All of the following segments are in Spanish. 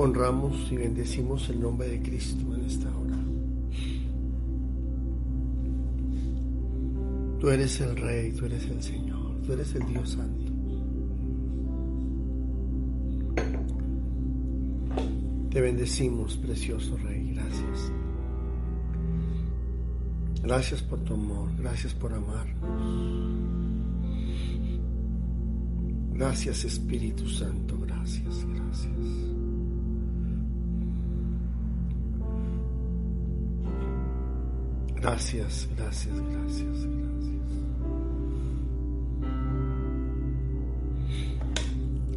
honramos y bendecimos el nombre de Cristo en esta hora. Tú eres el Rey, tú eres el Señor, tú eres el Dios Santo. Te bendecimos, precioso Rey, gracias. Gracias por tu amor, gracias por amarnos. Gracias Espíritu Santo, gracias, gracias. Gracias, gracias, gracias, gracias.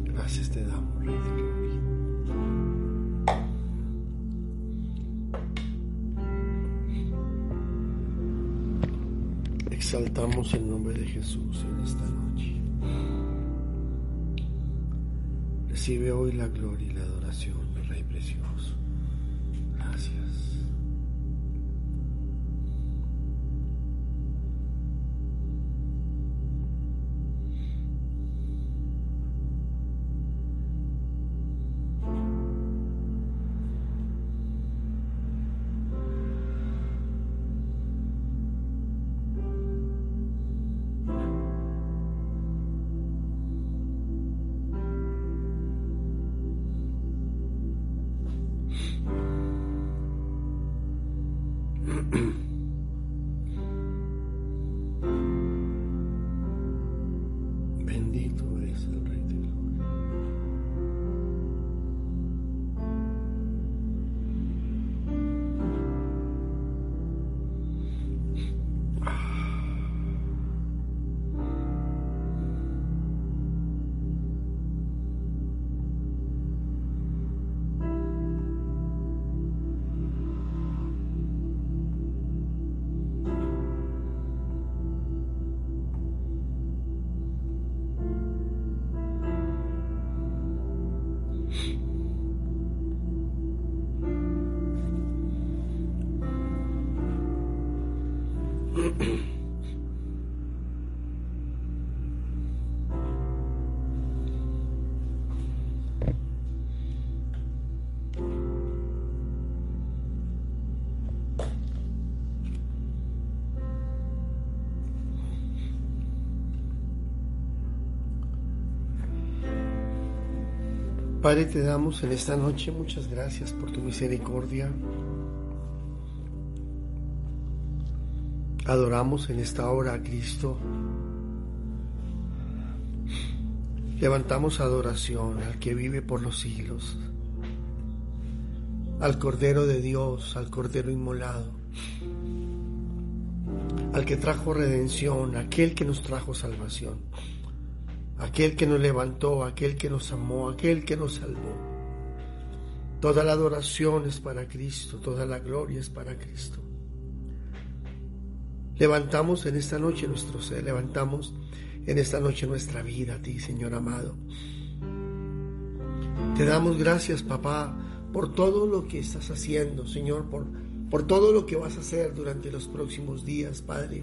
Gracias te damos, Gloria. Exaltamos el nombre de Jesús en esta noche. Recibe hoy la gloria y la adoración, Padre, te damos en esta noche muchas gracias por tu misericordia. Adoramos en esta hora a Cristo. Levantamos adoración al que vive por los siglos, al Cordero de Dios, al Cordero inmolado, al que trajo redención, aquel que nos trajo salvación aquel que nos levantó, aquel que nos amó, aquel que nos salvó. Toda la adoración es para Cristo, toda la gloria es para Cristo. Levantamos en esta noche nuestro ser, levantamos en esta noche nuestra vida a ti, Señor amado. Te damos gracias, papá, por todo lo que estás haciendo, Señor, por, por todo lo que vas a hacer durante los próximos días, Padre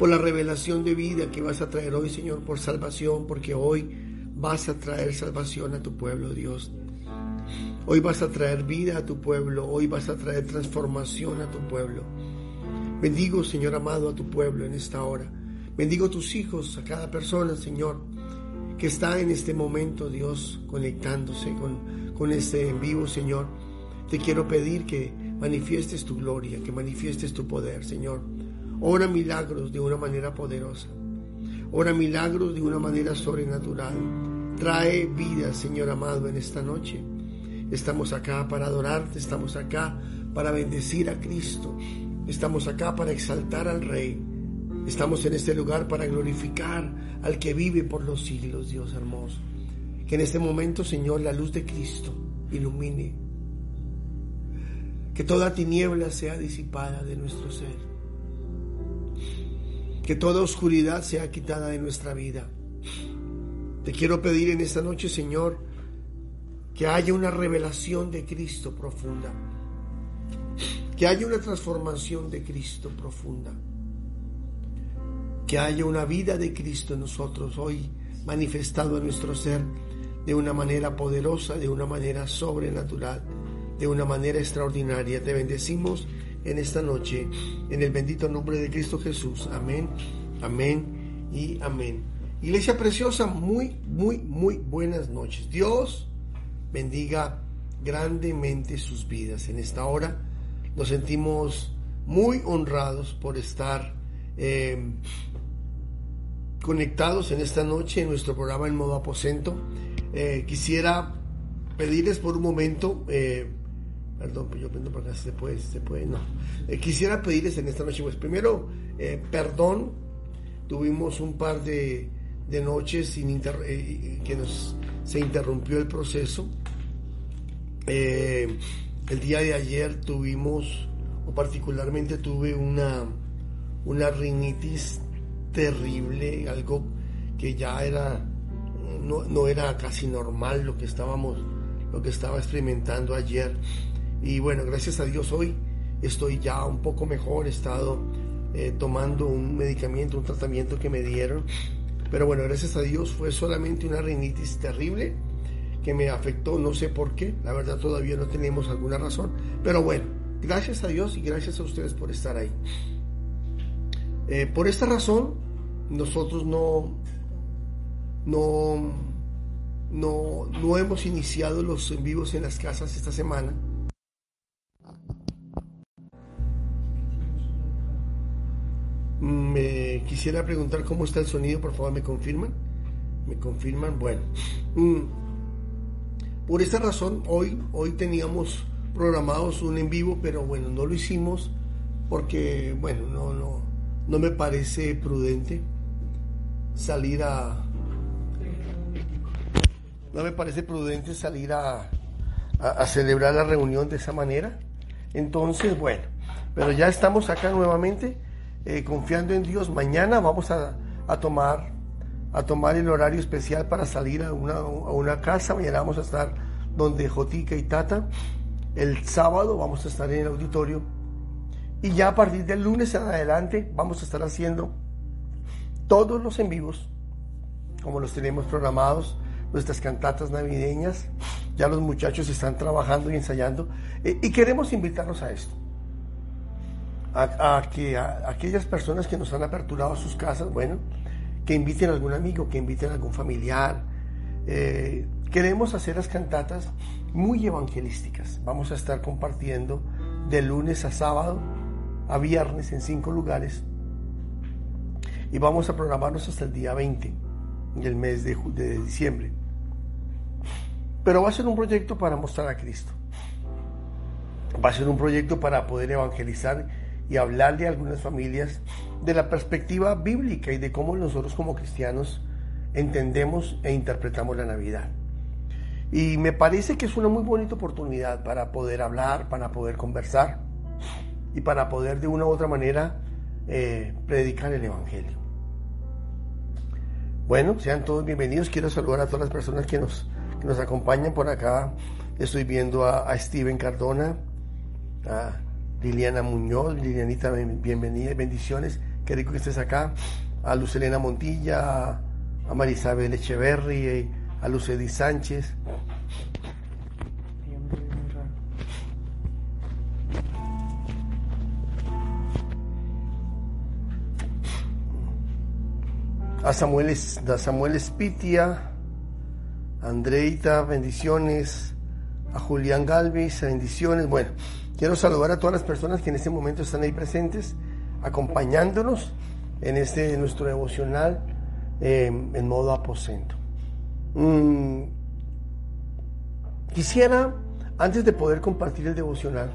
por la revelación de vida que vas a traer hoy, Señor, por salvación, porque hoy vas a traer salvación a tu pueblo, Dios. Hoy vas a traer vida a tu pueblo, hoy vas a traer transformación a tu pueblo. Bendigo, Señor amado, a tu pueblo en esta hora. Bendigo a tus hijos, a cada persona, Señor, que está en este momento, Dios, conectándose con, con este en vivo, Señor. Te quiero pedir que manifiestes tu gloria, que manifiestes tu poder, Señor. Ora milagros de una manera poderosa. Ora milagros de una manera sobrenatural. Trae vida, Señor amado, en esta noche. Estamos acá para adorarte, estamos acá para bendecir a Cristo. Estamos acá para exaltar al Rey. Estamos en este lugar para glorificar al que vive por los siglos, Dios hermoso. Que en este momento, Señor, la luz de Cristo ilumine. Que toda tiniebla sea disipada de nuestro ser que toda oscuridad sea quitada de nuestra vida. Te quiero pedir en esta noche, Señor, que haya una revelación de Cristo profunda, que haya una transformación de Cristo profunda, que haya una vida de Cristo en nosotros hoy manifestado en nuestro ser, de una manera poderosa, de una manera sobrenatural, de una manera extraordinaria. Te bendecimos en esta noche, en el bendito nombre de Cristo Jesús. Amén, amén y amén. Iglesia preciosa, muy, muy, muy buenas noches. Dios bendiga grandemente sus vidas. En esta hora nos sentimos muy honrados por estar eh, conectados en esta noche en nuestro programa en modo aposento. Eh, quisiera pedirles por un momento, eh, perdón, pues yo prendo para acá, se puede, se puede, no. quisiera pedirles en esta noche, pues primero, perdón, tuvimos un par de, de noches sin que nos, se interrumpió el proceso. el día de ayer tuvimos particularmente tuve una, una rinitis terrible, algo que ya era, no, era casi normal lo que estábamos, lo que estaba experimentando ayer. Y bueno, gracias a Dios hoy estoy ya un poco mejor, he estado eh, tomando un medicamento, un tratamiento que me dieron. Pero bueno, gracias a Dios fue solamente una rinitis terrible que me afectó, no sé por qué, la verdad todavía no tenemos alguna razón, pero bueno, Gracias a Dios y gracias a ustedes por estar ahí. Eh, por esta razón, nosotros no, no, no, no hemos iniciado los en vivos en las casas esta semana. Me quisiera preguntar cómo está el sonido, por favor, ¿me confirman? ¿Me confirman? Bueno. Mm, por esta razón, hoy, hoy teníamos programados un en vivo, pero bueno, no lo hicimos porque, bueno, no, no, no me parece prudente salir a... No me parece prudente salir a, a, celebrar la reunión de esa manera. Entonces, bueno, pero ya estamos acá nuevamente, eh, confiando en Dios. Mañana vamos a, a, tomar a tomar el horario especial para salir a una, a una casa. Mañana vamos a estar donde Jotica y Tata el sábado vamos a estar en el auditorio y ya a partir del lunes en adelante vamos a estar haciendo todos los en vivos, como los tenemos programados, nuestras cantatas navideñas. Ya los muchachos están trabajando y ensayando eh, y queremos invitarlos a esto. A, que aquellas personas que nos han aperturado sus casas, bueno, que inviten a algún amigo, que inviten a algún familiar. Eh, queremos hacer las cantatas muy evangelísticas. Vamos a estar compartiendo de lunes a sábado, a viernes en cinco lugares. Y vamos a programarnos hasta el día 20 del mes de, de diciembre. Pero va a ser un proyecto para mostrar a Cristo. Va a ser un proyecto para poder evangelizar y hablarle a algunas familias de la perspectiva bíblica y de cómo nosotros como cristianos entendemos e interpretamos la Navidad. Y me parece que es una muy bonita oportunidad para poder hablar, para poder conversar y para poder de una u otra manera eh, predicar el Evangelio. Bueno, sean todos bienvenidos. Quiero saludar a todas las personas que nos, nos acompañan por acá. Estoy viendo a, Steven Cardona, Liliana Muñoz. Lilianita, bienvenida, bendiciones. Qué rico que estés acá. A Lucelena Montilla, a, a Marisabel Echeverry a Lucedi Sánchez. A Samuel, a Samuel Espitia, Andreita, bendiciones. A Julián Galvis, bendiciones. Bueno, quiero saludar a todas las personas que en este momento están ahí presentes, acompañándonos en este nuestro devocional eh, en modo aposento. Mm, quisiera, antes de poder compartir el devocional,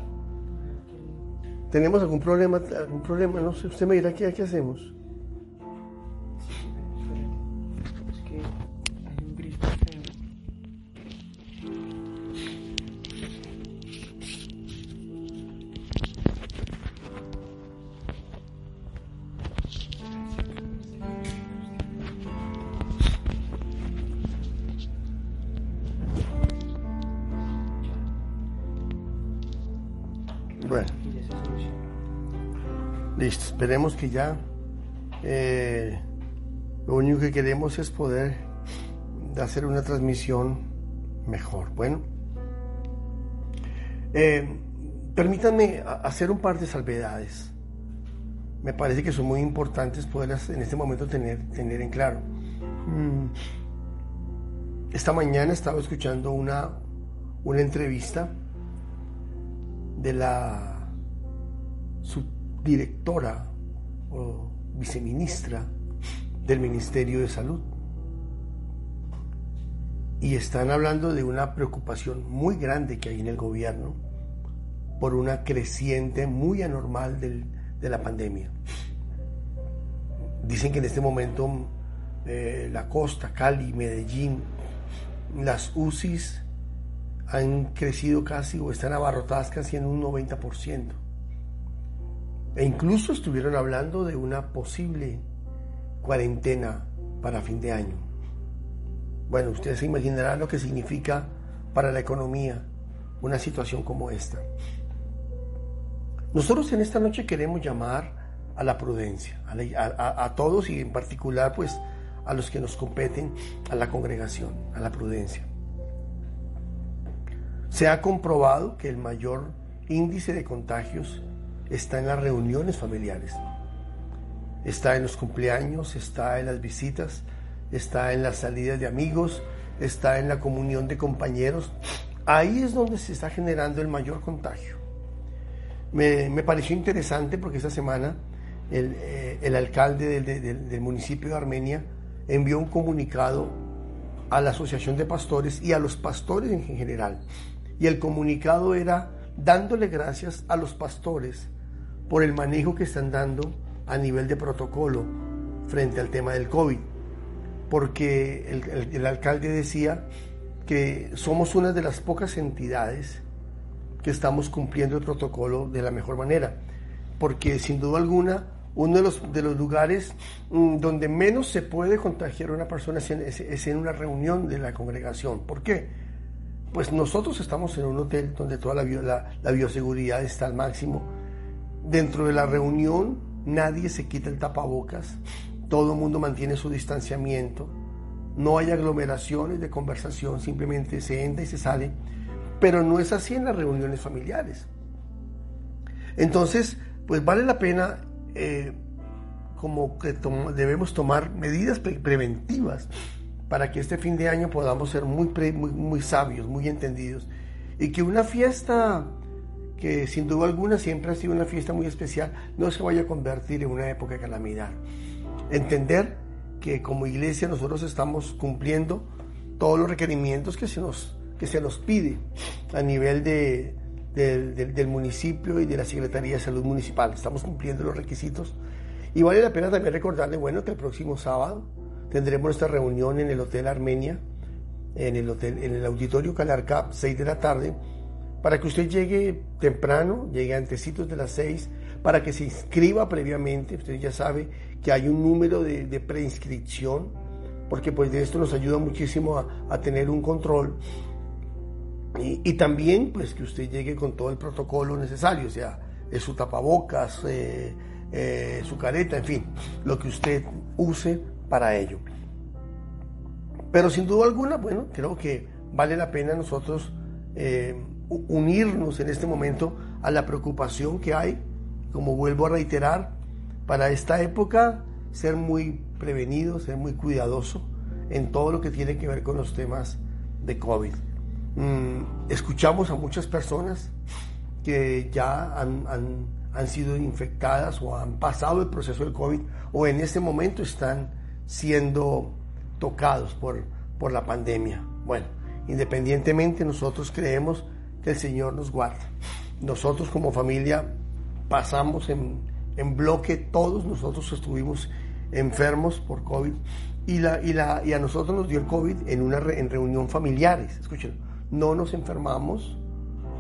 ¿tenemos algún problema? ¿Algún problema? No sé, usted me dirá qué, qué hacemos. Esperemos que ya eh, lo único que queremos es poder de hacer una transmisión mejor. Bueno, eh, permítanme hacer un par de salvedades. Me parece que son muy importantes poderlas en este momento tener, tener en claro. Mm. Esta mañana estaba escuchando una, una entrevista de la subdirectora o viceministra del Ministerio de Salud. Y están hablando de una preocupación muy grande que hay en el gobierno por una creciente muy anormal de la pandemia. Dicen que en este momento eh, la costa, Cali, Medellín, las UCIs han crecido casi o están abarrotadas casi en un 90%. E incluso estuvieron hablando de una posible cuarentena para fin de año. Bueno, ustedes se imaginarán lo que significa para la economía una situación como esta. Nosotros en esta noche queremos llamar a la prudencia, a, a, todos y en particular pues a los que nos competen, a la congregación, a la prudencia. Se ha comprobado que el mayor índice de contagios está en las reuniones familiares, está en los cumpleaños, está en las visitas, está en las salidas de amigos, está en la comunión de compañeros. Ahí es donde se está generando el mayor contagio. Me, pareció interesante porque esta semana el, eh, alcalde del, municipio de Armenia envió un comunicado a la Asociación de Pastores y a los pastores en general. Y el comunicado era dándole gracias a los pastores por el manejo que están dando a nivel de protocolo frente al tema del COVID porque el, alcalde decía que somos una de las pocas entidades que estamos cumpliendo el protocolo de la mejor manera, porque sin duda alguna uno de los, de los lugares mm, donde menos se puede contagiar a una persona es en, una reunión de la congregación. ¿Por qué? Pues nosotros estamos en un hotel donde toda la, la bioseguridad está al máximo. Dentro de la reunión nadie se quita el tapabocas, todo el mundo mantiene su distanciamiento, no hay aglomeraciones de conversación, simplemente se entra y se sale, pero no es así en las reuniones familiares. Entonces, pues vale la pena eh, como que debemos tomar medidas preventivas para que este fin de año podamos ser muy, muy, muy sabios, muy entendidos y que una fiesta que sin duda alguna siempre ha sido una fiesta muy especial, no se vaya a convertir en una época de calamidad entender que como iglesia nosotros estamos cumpliendo todos los requerimientos que se nos, que se nos pide a nivel de, del municipio y de la Secretaría de Salud Municipal. Estamos cumpliendo los requisitos. Y vale la pena también recordarle, bueno, que el próximo sábado tendremos nuestra reunión en el Hotel Armenia, en el, hotel, en el Auditorio Calarcap, 6 de la tarde, para que usted llegue temprano, llegue antecitos de las 6, para que se inscriba previamente. Usted ya sabe que hay un número de, preinscripción, porque pues de esto nos ayuda muchísimo a, tener un control. Y, también pues que usted llegue con todo el protocolo necesario, o sea, su tapabocas, eh, eh, su careta, en fin, lo que usted use para ello. Pero sin duda alguna, bueno, creo que vale la pena nosotros eh, unirnos en este momento a la preocupación que hay, como vuelvo a reiterar, para esta época ser muy prevenido, ser muy cuidadoso en todo lo que tiene que ver con los temas de COVID. Mm, escuchamos a muchas personas que ya han, han, sido infectadas o han pasado el proceso del COVID o en este momento están siendo tocados por, por la pandemia. Bueno, independientemente nosotros creemos que el Señor nos guarda. Nosotros como familia pasamos en, en bloque, todos nosotros estuvimos enfermos por COVID y, la, y, la, y a nosotros nos dio el COVID en una en reunión familiares. Escuchen, no nos enfermamos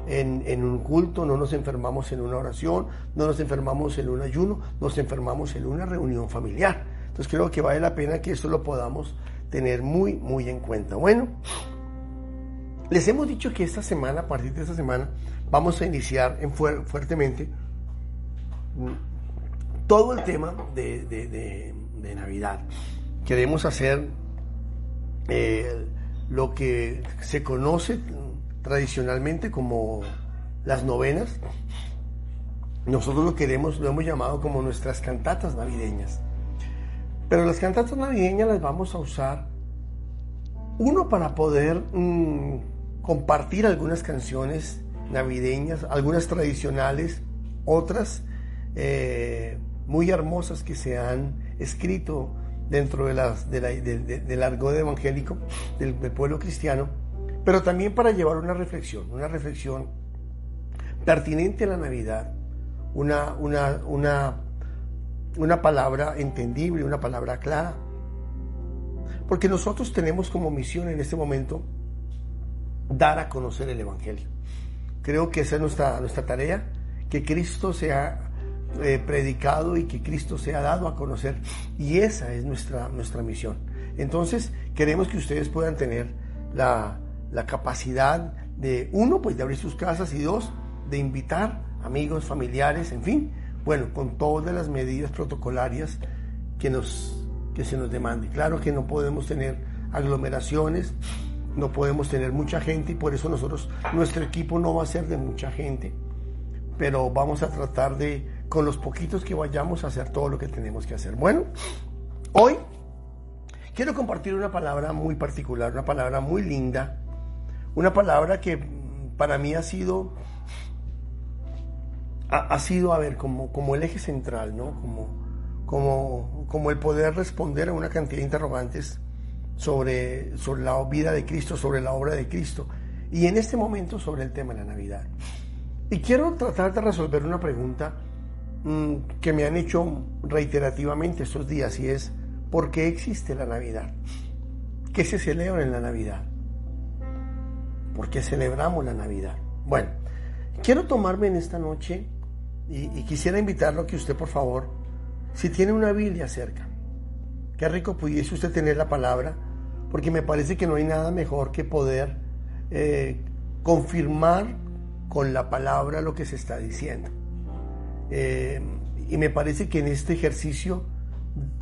en, en, un culto, no nos enfermamos en una oración, no nos enfermamos en un ayuno, nos enfermamos en una reunión familiar. Entonces creo que vale la pena que esto lo podamos tener muy, muy en cuenta. Bueno, les hemos dicho que esta semana, a partir de esta semana, vamos a iniciar en fuertemente todo el tema de, Navidad. Queremos hacer eh, lo que se conoce tradicionalmente como las novenas. Nosotros lo queremos, lo hemos llamado como nuestras cantatas navideñas. Pero las cantatas navideñas las vamos a usar, uno, para poder mm, compartir algunas canciones navideñas, algunas tradicionales, otras eh, muy hermosas que se han escrito dentro de las, del argot evangélico del, pueblo cristiano, pero también para llevar una reflexión, una reflexión pertinente a la Navidad, una, una, una, una palabra entendible, una palabra clara. Porque nosotros tenemos como misión en este momento dar a conocer el Evangelio. Creo que esa es nuestra, nuestra tarea, que Cristo sea eh, predicado y que Cristo se ha dado a conocer. Y esa es nuestra, nuestra misión. Entonces, queremos que ustedes puedan tener la, la capacidad de, uno, pues de abrir sus casas y dos, de invitar amigos, familiares, en fin, bueno, con todas las medidas protocolarias que, nos, que se nos demande. Claro que no podemos tener aglomeraciones, no podemos tener mucha gente y por eso nosotros, nuestro equipo no va a ser de mucha gente, pero vamos a tratar de con los poquitos que vayamos a hacer todo lo que tenemos que hacer. Bueno, hoy quiero compartir una palabra muy particular, una palabra muy linda, una palabra que para mí ha sido, ha, sido, a ver, como, como el eje central, ¿no? Como, como, como el poder responder a una cantidad de interrogantes sobre, sobre la vida de Cristo, sobre la obra de Cristo, y en este momento sobre el tema de la Navidad. Y quiero tratar de resolver una pregunta Mm, que me han hecho reiterativamente estos días y es, ¿por qué existe la Navidad? ¿Qué se celebra en la Navidad? ¿Por qué celebramos la Navidad? Bueno, quiero tomarme en esta noche y, quisiera invitarlo a que usted, por favor, si tiene una Biblia cerca, qué rico pudiese usted tener la palabra, porque me parece que no hay nada mejor que poder eh, confirmar con la palabra lo que se está diciendo. Eh, y me parece que en este ejercicio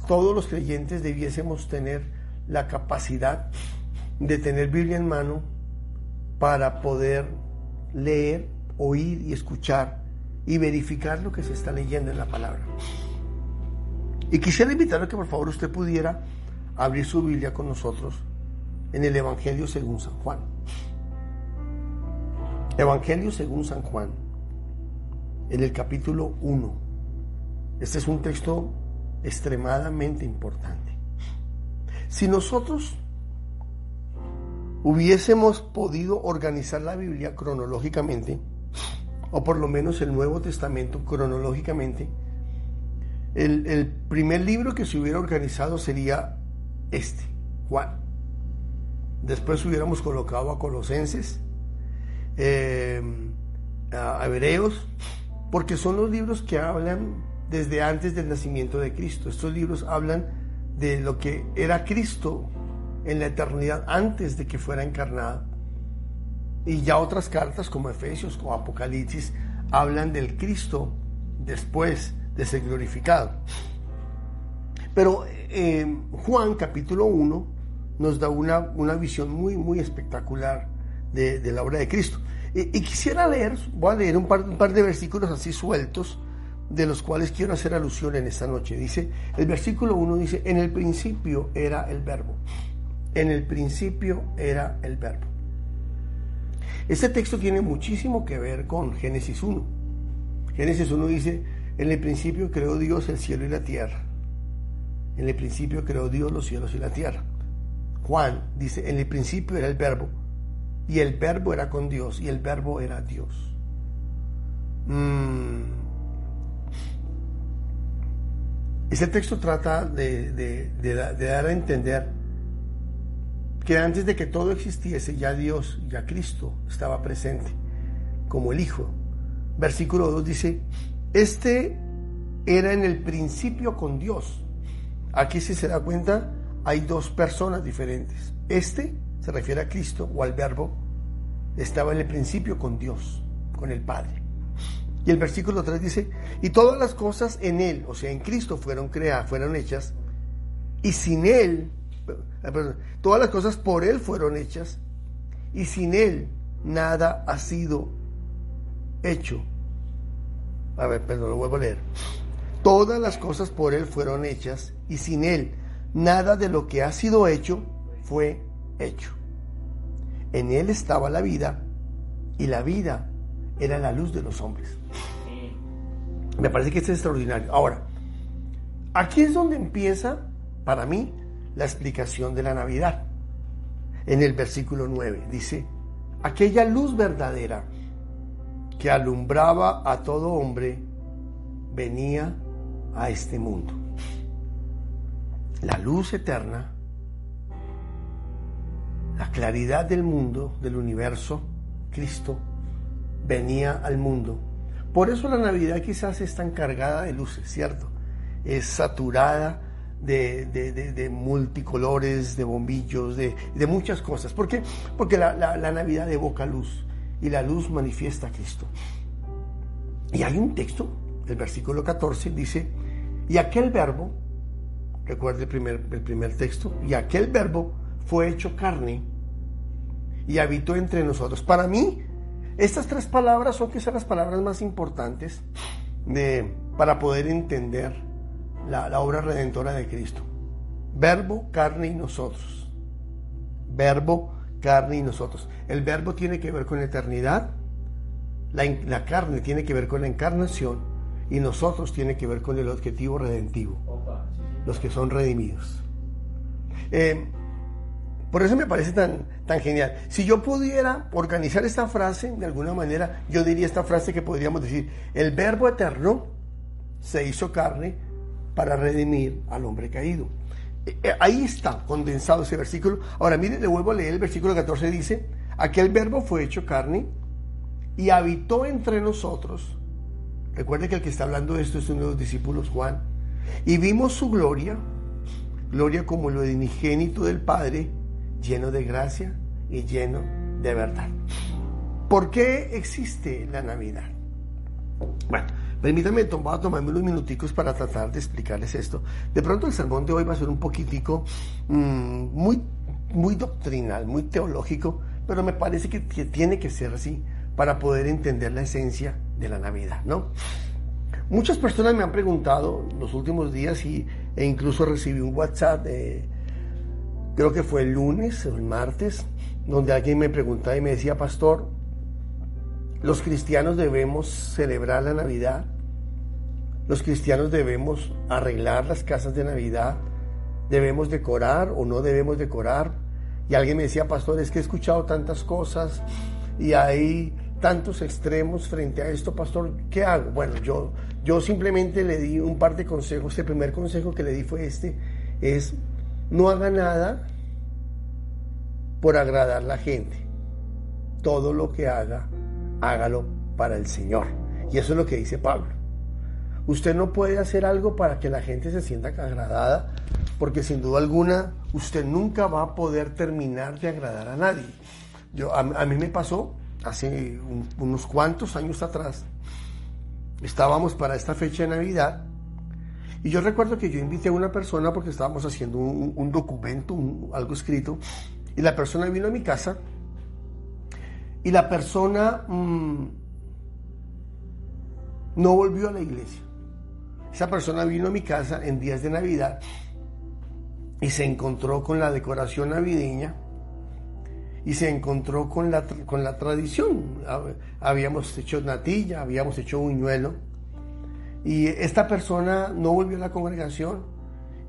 todos los creyentes debiésemos tener la capacidad de tener Biblia en mano para poder leer, oír y escuchar y verificar lo que se está leyendo en la palabra. Y quisiera invitarle que por favor usted pudiera abrir su Biblia con nosotros en el Evangelio según San Juan. Evangelio según San Juan en el capítulo 1. Este es un texto extremadamente importante. Si nosotros hubiésemos podido organizar la Biblia cronológicamente, o por lo menos el Nuevo Testamento cronológicamente, el, primer libro que se hubiera organizado sería este, Juan. Después hubiéramos colocado a Colosenses, eh, a Hebreos, porque son los libros que hablan desde antes del nacimiento de Cristo. Estos libros hablan de lo que era Cristo en la eternidad antes de que fuera encarnado. Y ya otras cartas como Efesios o Apocalipsis hablan del Cristo después de ser glorificado. Pero eh, Juan capítulo 1 nos da una, una visión muy, muy espectacular de, la obra de Cristo. Y, quisiera leer, voy a leer un par, un par, de versículos así sueltos, de los cuales quiero hacer alusión en esta noche. Dice, el versículo 1 dice, en el principio era el verbo. En el principio era el verbo. Este texto tiene muchísimo que ver con Génesis 1. Génesis 1 dice, en el principio creó Dios el cielo y la tierra. En el principio creó Dios los cielos y la tierra. Juan dice, en el principio era el verbo y el verbo era con Dios y el verbo era Dios. Mm. Ese texto trata de, dar a entender que antes de que todo existiese, ya Dios, ya Cristo estaba presente como el Hijo. Versículo 2 dice, este era en el principio con Dios. Aquí si se da cuenta, hay dos personas diferentes. Este se refiere a Cristo o al Verbo, estaba en el principio con Dios, con el Padre. Y el versículo 3 dice, y todas las cosas en Él, o sea, en Cristo fueron creadas, fueron hechas, y sin Él todas las cosas por Él fueron hechas y sin Él nada ha sido hecho. A ver, perdón, lo vuelvo a leer. Todas las cosas por Él fueron hechas y sin Él nada de lo que ha sido hecho fue hecho. En Él estaba la vida y la vida era la luz de los hombres. Me parece que es extraordinario. Ahora, aquí es donde empieza, para mí, la explicación de la Navidad. En el versículo 9 dice, aquella luz verdadera que alumbraba a todo hombre venía a este mundo. La luz eterna, la claridad del mundo, del universo, Cristo, venía al mundo. Por eso la Navidad quizás es tan cargada de luces, ¿cierto? Es saturada de, multicolores, de bombillos, de, muchas cosas. ¿Por qué? Porque la, la Navidad evoca luz y la luz manifiesta a Cristo. Y hay un texto, el versículo 14 dice, y aquel verbo, recuerde el primer, el primer texto, y aquel verbo fue hecho carne y habitó entre nosotros. Para mí, estas tres palabras son quizás las palabras más importantes de, para poder entender la, la obra redentora de Cristo. Verbo, carne y nosotros. Verbo, carne y nosotros. El verbo tiene que ver con eternidad, la, la, carne tiene que ver con la encarnación y nosotros tiene que ver con el objetivo redentivo, los que son redimidos. Eh, por eso me parece tan, tan genial. Si yo pudiera organizar esta frase de alguna manera, yo diría esta frase que podríamos decir, el verbo eterno se hizo carne para redimir al hombre caído. Eh, eh, ahí está condensado ese versículo. Ahora, mire, le vuelvo a leer el versículo 14, dice, aquel verbo fue hecho carne y habitó entre nosotros. Recuerde que el que está hablando de esto es uno de los discípulos, Juan. Y vimos su gloria, gloria como lo de unigénito del Padre, lleno de gracia y lleno de verdad. ¿Por qué existe la Navidad? Bueno, permítanme tomar, tomarme unos minuticos para tratar de explicarles esto. De pronto el sermón de hoy va a ser un poquitico mmm, muy, muy doctrinal, muy teológico, pero me parece que, tiene que ser así para poder entender la esencia de la Navidad, ¿no? Muchas personas me han preguntado los últimos días y, e incluso recibí un WhatsApp, creo que fue el lunes o el martes, donde alguien me preguntaba y me decía, pastor, los cristianos debemos celebrar la Navidad, los cristianos debemos arreglar las casas de Navidad, debemos decorar o no debemos decorar. Y alguien me decía, pastor, es que he escuchado tantas cosas y hay tantos extremos frente a esto, pastor, ¿qué hago? Bueno, yo, yo simplemente le di un par de consejos. El primer consejo que le di fue este, es no haga nada por agradar a la gente. Todo lo que haga, hágalo para el Señor. Y eso es lo que dice Pablo. Usted no puede hacer algo para que la gente se sienta agradada, porque sin duda alguna usted nunca va a poder terminar de agradar a nadie. Yo, a, mí me pasó hace unos cuantos años atrás, estábamos para esta fecha de Navidad y yo recuerdo que yo invité a una persona porque estábamos haciendo un, documento, algo escrito, y la persona vino a mi casa y la persona mm, no volvió a la iglesia. Esa persona vino a mi casa en días de Navidad y se encontró con la decoración navideña y se encontró con la, con la tradición. Habíamos hecho natilla, habíamos hecho buñuelo. Y esta persona no volvió a la congregación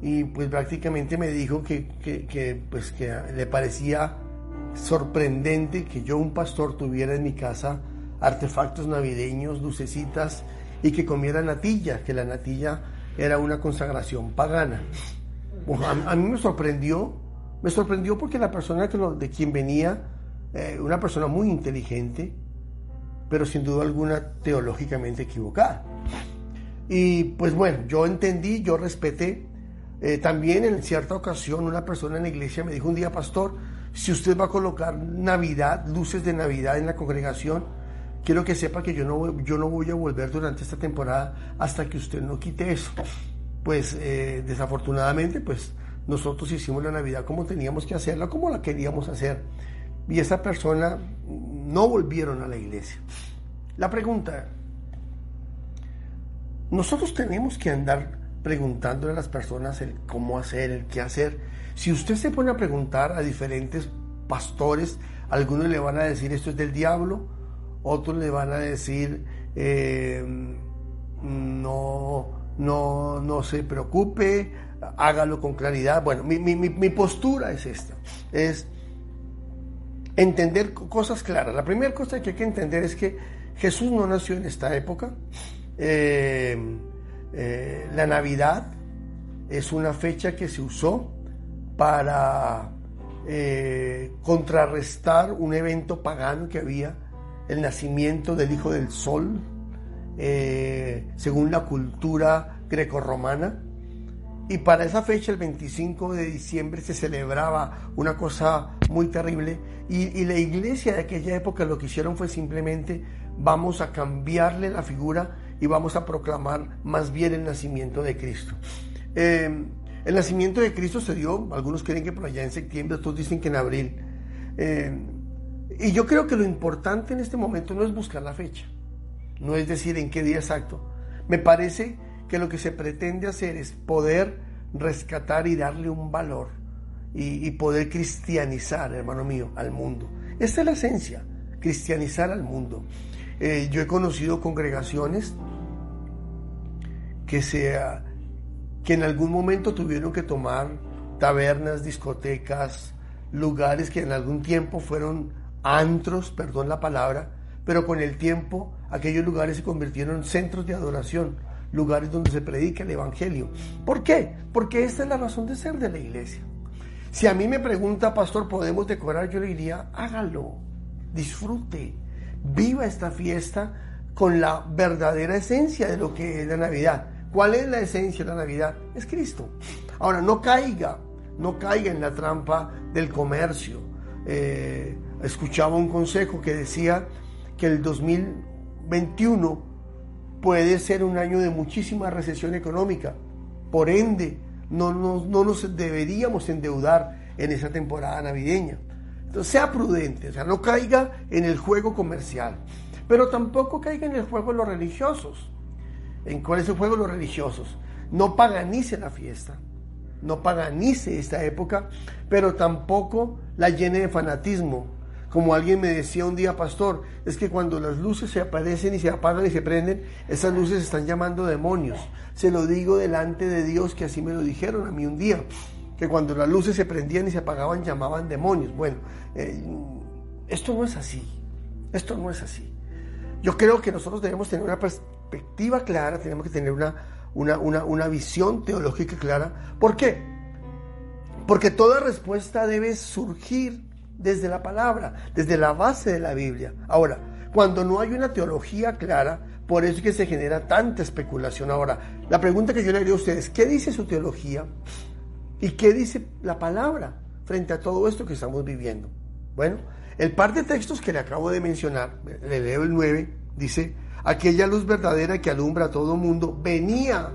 y pues prácticamente me dijo que, que, pues, que le parecía sorprendente que yo, un pastor, tuviera en mi casa artefactos navideños, lucecitas y que comiera natilla, que la natilla era una consagración pagana. a mí me sorprendió me sorprendió porque la persona que de quien venía, eh, una persona muy inteligente, pero sin duda alguna teológicamente equivocada. Y pues bueno, yo entendí, yo respeté. Eh, también en cierta ocasión una persona en la iglesia me dijo un día, pastor, si usted va a colocar Navidad, luces de Navidad en la congregación, quiero que sepa que yo no, yo no voy a volver durante esta temporada hasta que usted no quite eso. Pues eh, desafortunadamente, pues nosotros hicimos la Navidad como teníamos que hacerla, como la queríamos hacer. Y esa persona no volvieron a la iglesia. La pregunta, nosotros tenemos que andar preguntándole a las personas el cómo hacer, el qué hacer. Si usted se pone a preguntar a diferentes pastores, algunos le van a decir esto es del diablo, otros le van a decir eh, no, no, no se preocupe, hágalo con claridad. Bueno, mi, mi postura es esta, es entender cosas claras. La primera cosa que hay que entender es que Jesús no nació en esta época. Eh, eh, la Navidad es una fecha que se usó para contrarrestar un evento pagano que había, el nacimiento del Hijo del Sol, según la cultura grecorromana. Y para esa fecha, el 25 de diciembre, se celebraba una cosa muy terrible. Y, la iglesia de aquella época lo que hicieron fue simplemente vamos a cambiarle la figura y vamos a proclamar más bien el nacimiento de Cristo. Eh, el nacimiento de Cristo se dio, algunos creen que por allá en septiembre, otros dicen que en abril. Eh, y yo creo que lo importante en este momento no es buscar la fecha, no es decir en qué día exacto. Me parece que lo que se pretende hacer es poder rescatar y darle un valor y, poder cristianizar, hermano mío, al mundo. Esta es la esencia, cristianizar al mundo. Eh, yo he conocido congregaciones que, sea, que en algún momento tuvieron que tomar tabernas, discotecas, lugares que en algún tiempo fueron antros, perdón la palabra, pero con el tiempo aquellos lugares se convirtieron en centros de adoración, lugares donde se predica el Evangelio. ¿Por qué? Porque esta es la razón de ser de la iglesia. Si a mí me pregunta, pastor, ¿podemos decorar? Yo le diría, hágalo, disfrute, viva esta fiesta con la verdadera esencia de lo que es la Navidad. ¿Cuál es la esencia de la Navidad? Es Cristo. Ahora, no caiga, no caiga en la trampa del comercio. Eh, escuchaba un consejo que decía que el 2021 puede ser un año de muchísima recesión económica. Por ende, no, no, no nos deberíamos endeudar en esa temporada navideña. Entonces, sea prudente, o sea, no caiga en el juego comercial, pero tampoco caiga en el juego de los religiosos. ¿En cuál es el juego de los religiosos? No paganice la fiesta, no paganice esta época, pero tampoco la llene de fanatismo. Como alguien me decía un día, pastor, es que cuando las luces se aparecen y se apagan y se prenden, esas luces están llamando demonios. Se lo digo delante de Dios que así me lo dijeron a mí un día, que cuando las luces se prendían y se apagaban llamaban demonios. Bueno, eh, esto no es así, esto no es así. Yo creo que nosotros debemos tener una perspectiva clara, tenemos que tener una, una, una, una visión teológica clara. ¿Por qué? Porque toda respuesta debe surgir desde la palabra, desde la base de la Biblia. Ahora, cuando no hay una teología clara, por eso es que se genera tanta especulación. Ahora, la pregunta que yo le haría a ustedes, ¿qué dice su teología? ¿Y qué dice la palabra frente a todo esto que estamos viviendo? Bueno, el par de textos que le acabo de mencionar, le leo el 9, dice, aquella luz verdadera que alumbra a todo mundo venía.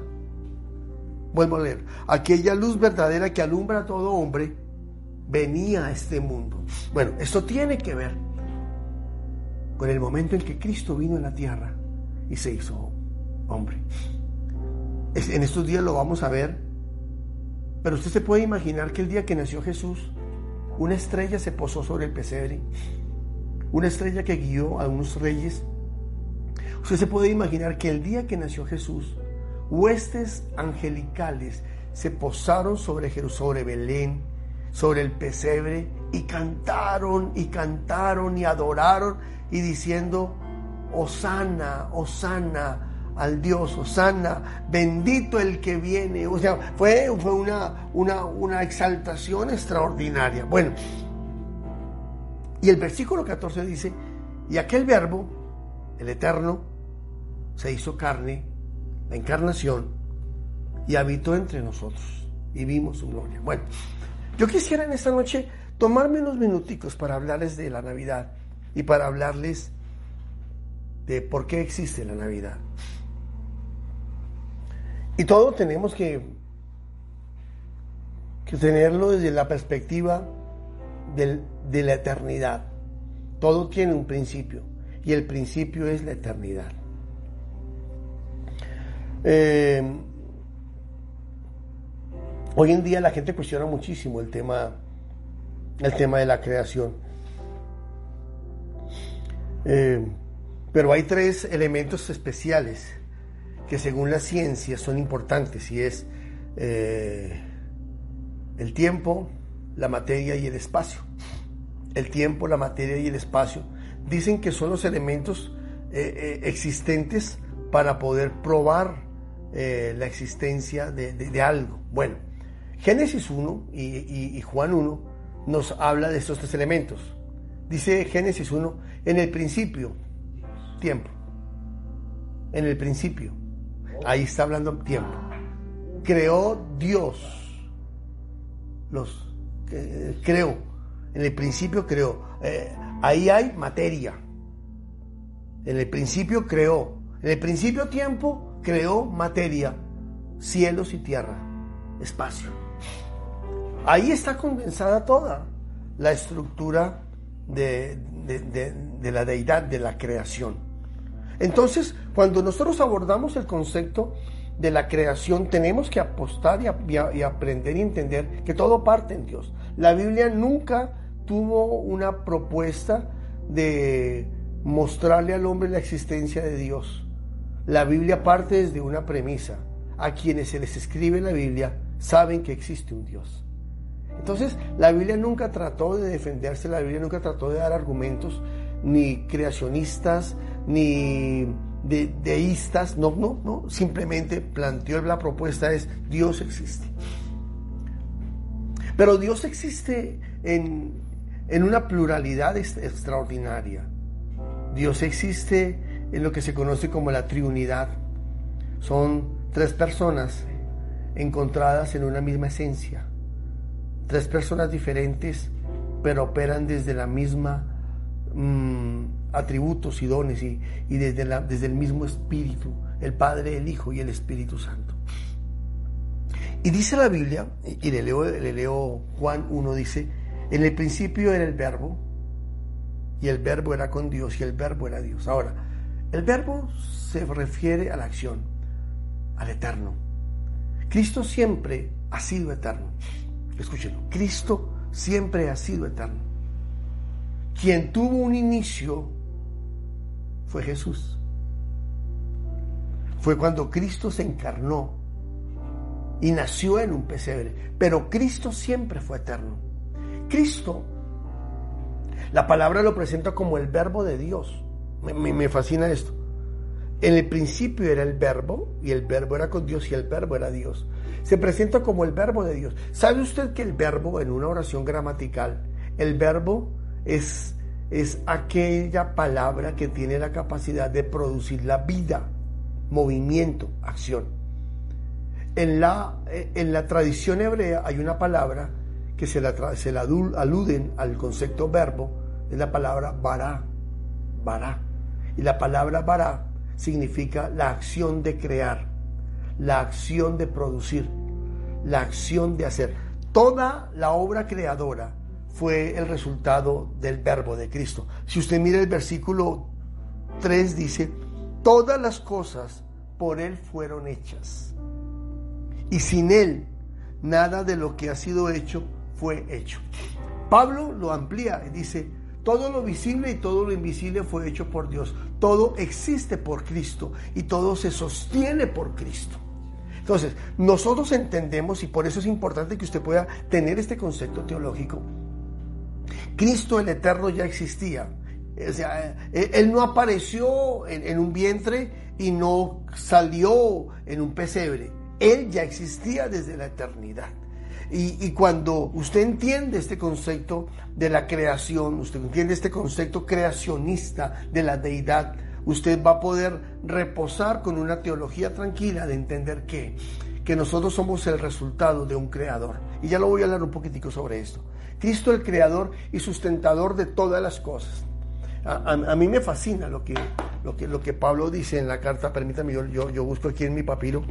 Vuelvo a leer, aquella luz verdadera que alumbra a todo hombre venía a este mundo. Bueno, esto tiene que ver con el momento en que Cristo vino a la tierra y se hizo hombre. En estos días lo vamos a ver, pero usted se puede imaginar que el día que nació Jesús, una estrella se posó sobre el pesebre, una estrella que guió a unos reyes. Usted se puede imaginar que el día que nació Jesús, huestes angelicales se posaron sobre Jerusalén, sobre Belén, sobre el pesebre y cantaron y cantaron y adoraron y diciendo, Osana, Osana al Dios, Osana, bendito el que viene. O sea, fue, fue una, una, una exaltación extraordinaria. Bueno, y el versículo 14 dice, y aquel verbo, el eterno, se hizo carne, la encarnación, y habitó entre nosotros, y vimos su gloria. Bueno, yo quisiera en esta noche tomarme unos minuticos para hablarles de la Navidad y para hablarles de por qué existe la Navidad. Y todo tenemos que, que tenerlo desde la perspectiva de la eternidad. Todo tiene un principio y el principio es la eternidad. Eh, hoy en día la gente cuestiona muchísimo el tema, el tema de la creación. Eh, pero hay tres elementos especiales que según la ciencia son importantes y es eh, el tiempo, la materia y el espacio. El tiempo, la materia y el espacio dicen que son los elementos eh, existentes para poder probar la existencia de, algo. Bueno, Génesis 1 y, Juan 1 nos habla de estos tres elementos. Dice Génesis 1, en el principio, tiempo. En el principio. Ahí está hablando tiempo. Creó Dios. Los eh, creó. En el principio creó. Eh, ahí hay materia. En el principio creó. En el principio tiempo creó materia, cielos y tierra, espacio. Ahí está condensada toda la estructura de, la deidad, de la creación. Entonces, cuando nosotros abordamos el concepto de la creación, tenemos que apostar y, aprender y entender que todo parte en Dios. La Biblia nunca tuvo una propuesta de mostrarle al hombre la existencia de Dios. La Biblia parte desde una premisa. A quienes se les escribe la Biblia saben que existe un Dios. Entonces, la Biblia nunca trató de defenderse, la Biblia nunca trató de dar argumentos ni creacionistas, ni de, deístas, no, no, no, simplemente planteó la propuesta es Dios existe. Pero Dios existe en, en una pluralidad extraordinaria. Dios existe en lo que se conoce como la triunidad. Son tres personas encontradas en una misma esencia. Tres personas diferentes, pero operan desde la misma mm, atributos y dones y, desde, la, desde el mismo Espíritu, el Padre, el Hijo y el Espíritu Santo. Y dice la Biblia, y le leo, le leo Juan 1, dice, en el principio era el verbo, y el verbo era con Dios, y el verbo era Dios. Ahora, el verbo se refiere a la acción, al eterno. Cristo siempre ha sido eterno. Escúchenlo, Cristo siempre ha sido eterno. Quien tuvo un inicio fue Jesús. Fue cuando Cristo se encarnó y nació en un pesebre. Pero Cristo siempre fue eterno. Cristo, la palabra lo presenta como el verbo de Dios. Me, fascina esto. En el principio era el verbo y el verbo era con Dios y el verbo era Dios. Se presenta como el verbo de Dios. ¿Sabe usted que el verbo en una oración gramatical, el verbo es es aquella palabra que tiene la capacidad de producir la vida, movimiento, acción. En la, en la tradición hebrea hay una palabra que se la, se la aluden al concepto verbo, es la palabra bará, bará. Y la palabra bará significa la acción de crear, la acción de producir, la acción de hacer. Toda la obra creadora fue el resultado del verbo de Cristo. Si usted mira el versículo 3 dice, todas las cosas por Él fueron hechas. Y sin Él, nada de lo que ha sido hecho fue hecho. Pablo lo amplía y dice, todo lo visible y todo lo invisible fue hecho por Dios. Todo existe por Cristo y todo se sostiene por Cristo. Entonces, nosotros entendemos y por eso es importante que usted pueda tener este concepto teológico Cristo el Eterno ya existía. O sea, eh, él no apareció en, un vientre y no salió en un pesebre. Él ya existía desde la eternidad. Y, cuando usted entiende este concepto de la creación, usted entiende este concepto creacionista de la deidad, usted va a poder reposar con una teología tranquila de entender que, que nosotros somos el resultado de un creador. Y ya lo voy a hablar un poquitico sobre esto. Cristo el creador y sustentador de todas las cosas. A, mí me fascina lo que, lo, que, lo que Pablo dice en la carta, permítame, yo, yo, busco aquí en mi papiro.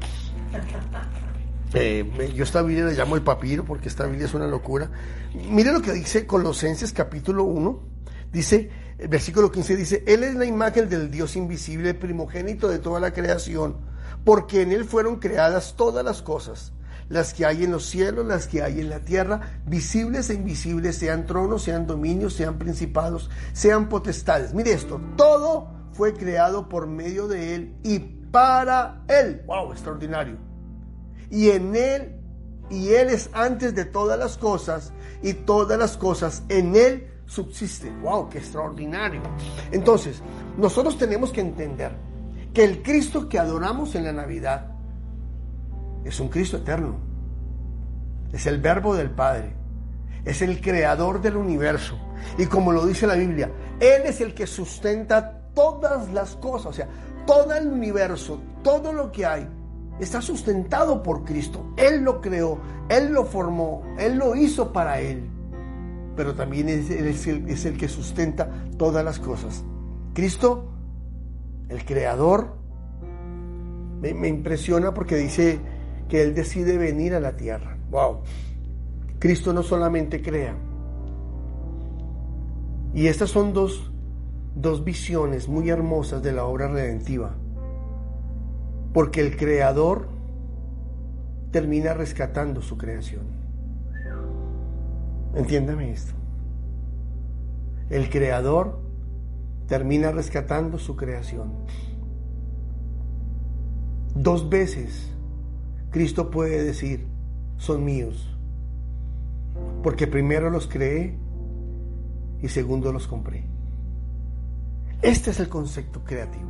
Eh, yo esta Biblia la llamo el papiro porque esta Biblia es una locura. Mire lo que dice Colosenses capítulo 1. Dice, el versículo 15 dice, Él es la imagen del Dios invisible, primogénito de toda la creación, porque en Él fueron creadas todas las cosas, las que hay en los cielos, las que hay en la tierra, visibles e invisibles, sean tronos, sean dominios, sean principados, sean potestades. Mire esto, todo fue creado por medio de Él y para Él. ¡Wow! Extraordinario. Y en Él, y Él es antes de todas las cosas, y todas las cosas en Él subsiste. ¡Wow! ¡Qué extraordinario! Entonces, nosotros tenemos que entender que el Cristo que adoramos en la Navidad es un Cristo eterno. Es el verbo del Padre. Es el creador del universo. Y como lo dice la Biblia, Él es el que sustenta todas las cosas. O sea, todo el universo, todo lo que hay, está sustentado por Cristo. Él lo creó, Él lo formó, Él lo hizo para Él pero también es, el, que sustenta todas las cosas. Cristo, el creador, me, me, impresiona porque dice que Él decide venir a la tierra. ¡Wow! Cristo no solamente crea. Y estas son dos, dos visiones muy hermosas de la obra redentiva. Porque el creador termina rescatando su creación. Entiéndame esto. El creador termina rescatando su creación. Dos veces Cristo puede decir, son míos. Porque primero los creé y segundo los compré. Este es el concepto creativo.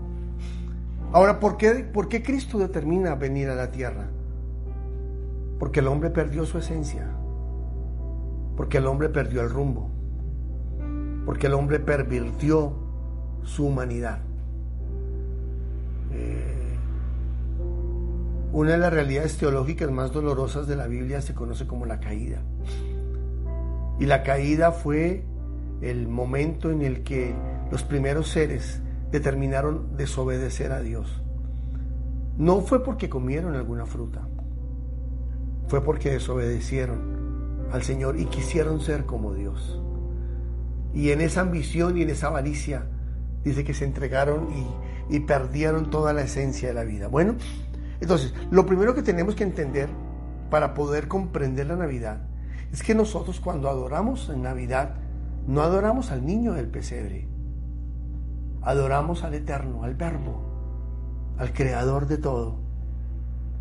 Ahora, ¿por qué, ¿por qué Cristo determina venir a la tierra? Porque el hombre perdió su esencia porque el hombre perdió el rumbo, porque el hombre pervirtió su humanidad. Eh, una de las realidades teológicas más dolorosas de la Biblia se conoce como la caída. Y la caída fue el momento en el que los primeros seres determinaron desobedecer a Dios. No fue porque comieron alguna fruta, fue porque desobedecieron al Señor y quisieron ser como Dios. Y en esa ambición y en esa avaricia, dice que se entregaron y, y perdieron toda la esencia de la vida. Bueno, entonces, lo primero que tenemos que entender para poder comprender la Navidad es que nosotros cuando adoramos en Navidad, no adoramos al niño del pesebre, adoramos al Eterno, al Verbo, al Creador de todo,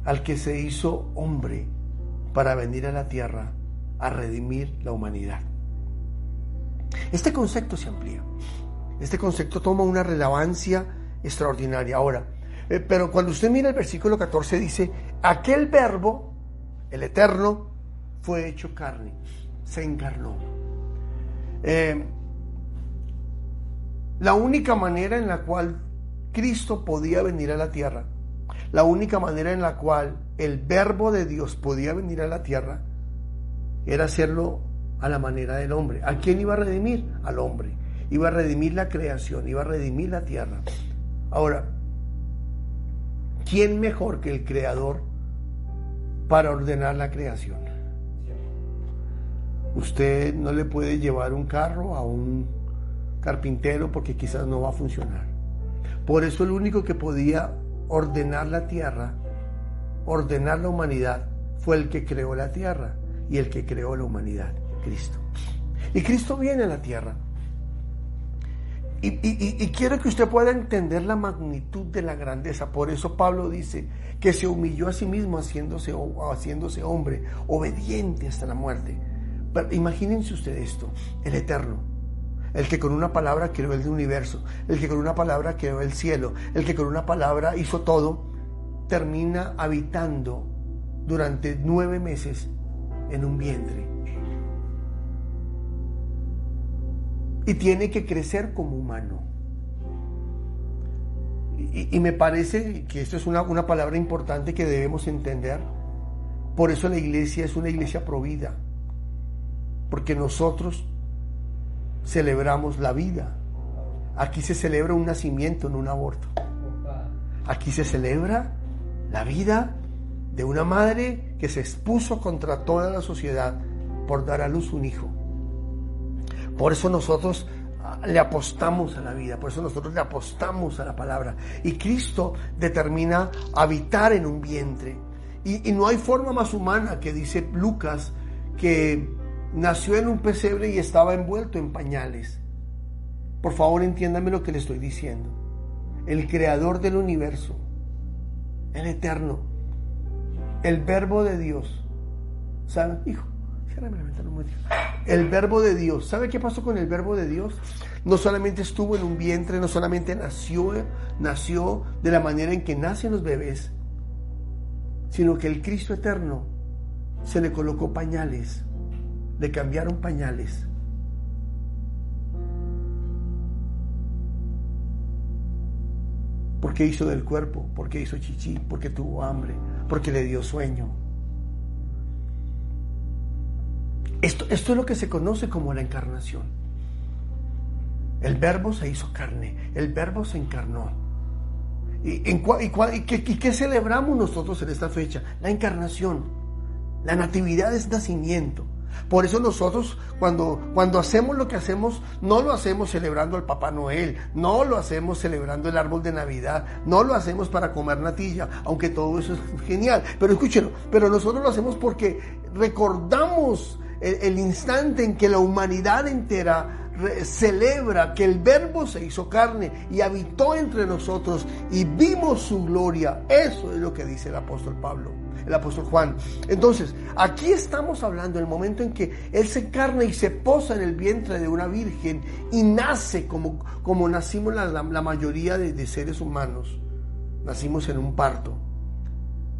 al que se hizo hombre para venir a la tierra a redimir la humanidad. Este concepto se amplía. Este concepto toma una relevancia extraordinaria. Ahora, eh, pero cuando usted mira el versículo 14 dice, aquel verbo, el eterno, fue hecho carne, se encarnó. Eh, la única manera en la cual Cristo podía venir a la tierra, la única manera en la cual el verbo de Dios podía venir a la tierra, era hacerlo a la manera del hombre. ¿A quién iba a redimir? Al hombre. Iba a redimir la creación, iba a redimir la tierra. Ahora, ¿quién mejor que el creador para ordenar la creación? Usted no le puede llevar un carro a un carpintero porque quizás no va a funcionar. Por eso el único que podía ordenar la tierra, ordenar la humanidad, fue el que creó la tierra y el que creó la humanidad, Cristo. Y Cristo viene a la tierra. Y, quiero que usted pueda entender la magnitud de la grandeza. Por eso Pablo dice que se humilló a sí mismo haciéndose, haciéndose hombre, obediente hasta la muerte. Pero imagínense usted esto, el eterno, el que con una palabra creó el universo, el que con una palabra creó el cielo, el que con una palabra hizo todo, termina habitando durante nueve meses en un vientre. Y tiene que crecer como humano. Y, me parece que esto es una, una palabra importante que debemos entender. Por eso la iglesia es una iglesia provida. Porque nosotros celebramos la vida. Aquí se celebra un nacimiento, no un aborto. Aquí se celebra la vida de una madre que se expuso contra toda la sociedad por dar a luz un hijo. Por eso nosotros ah, le apostamos a la vida, por eso nosotros le apostamos a la palabra. Y Cristo determina habitar en un vientre. Y, y, no hay forma más humana que dice Lucas que nació en un pesebre y estaba envuelto en pañales. Por favor, entiéndame lo que le estoy diciendo. El creador del universo, el eterno, el verbo de Dios. ¿Sabe, hijo? El verbo de Dios. ¿Sabe qué pasó con el verbo de Dios? No solamente estuvo en un vientre, no solamente nació, nació de la manera en que nacen los bebés, sino que el Cristo eterno se le colocó pañales, le cambiaron pañales. Porque hizo del cuerpo, porque hizo chichi, porque tuvo hambre, porque le dio sueño. Esto, esto es lo que se conoce como la encarnación. El verbo se hizo carne, el verbo se encarnó. ¿Y, y, y qué celebramos nosotros en esta fecha? La encarnación. La natividad es nacimiento. Por eso nosotros cuando, cuando hacemos lo que hacemos, no lo hacemos celebrando al Papá Noel, no lo hacemos celebrando el árbol de Navidad, no lo hacemos para comer natilla, aunque todo eso es genial. Pero escúchenlo, pero nosotros lo hacemos porque recordamos el, instante en que la humanidad entera celebra que el verbo se hizo carne y habitó entre nosotros y vimos su gloria. Eso es lo que dice el apóstol Pablo, el apóstol Juan. Entonces, aquí estamos hablando del momento en que Él se carne y se posa en el vientre de una virgen y nace como, como nacimos la, mayoría de, seres humanos. Nacimos en un parto.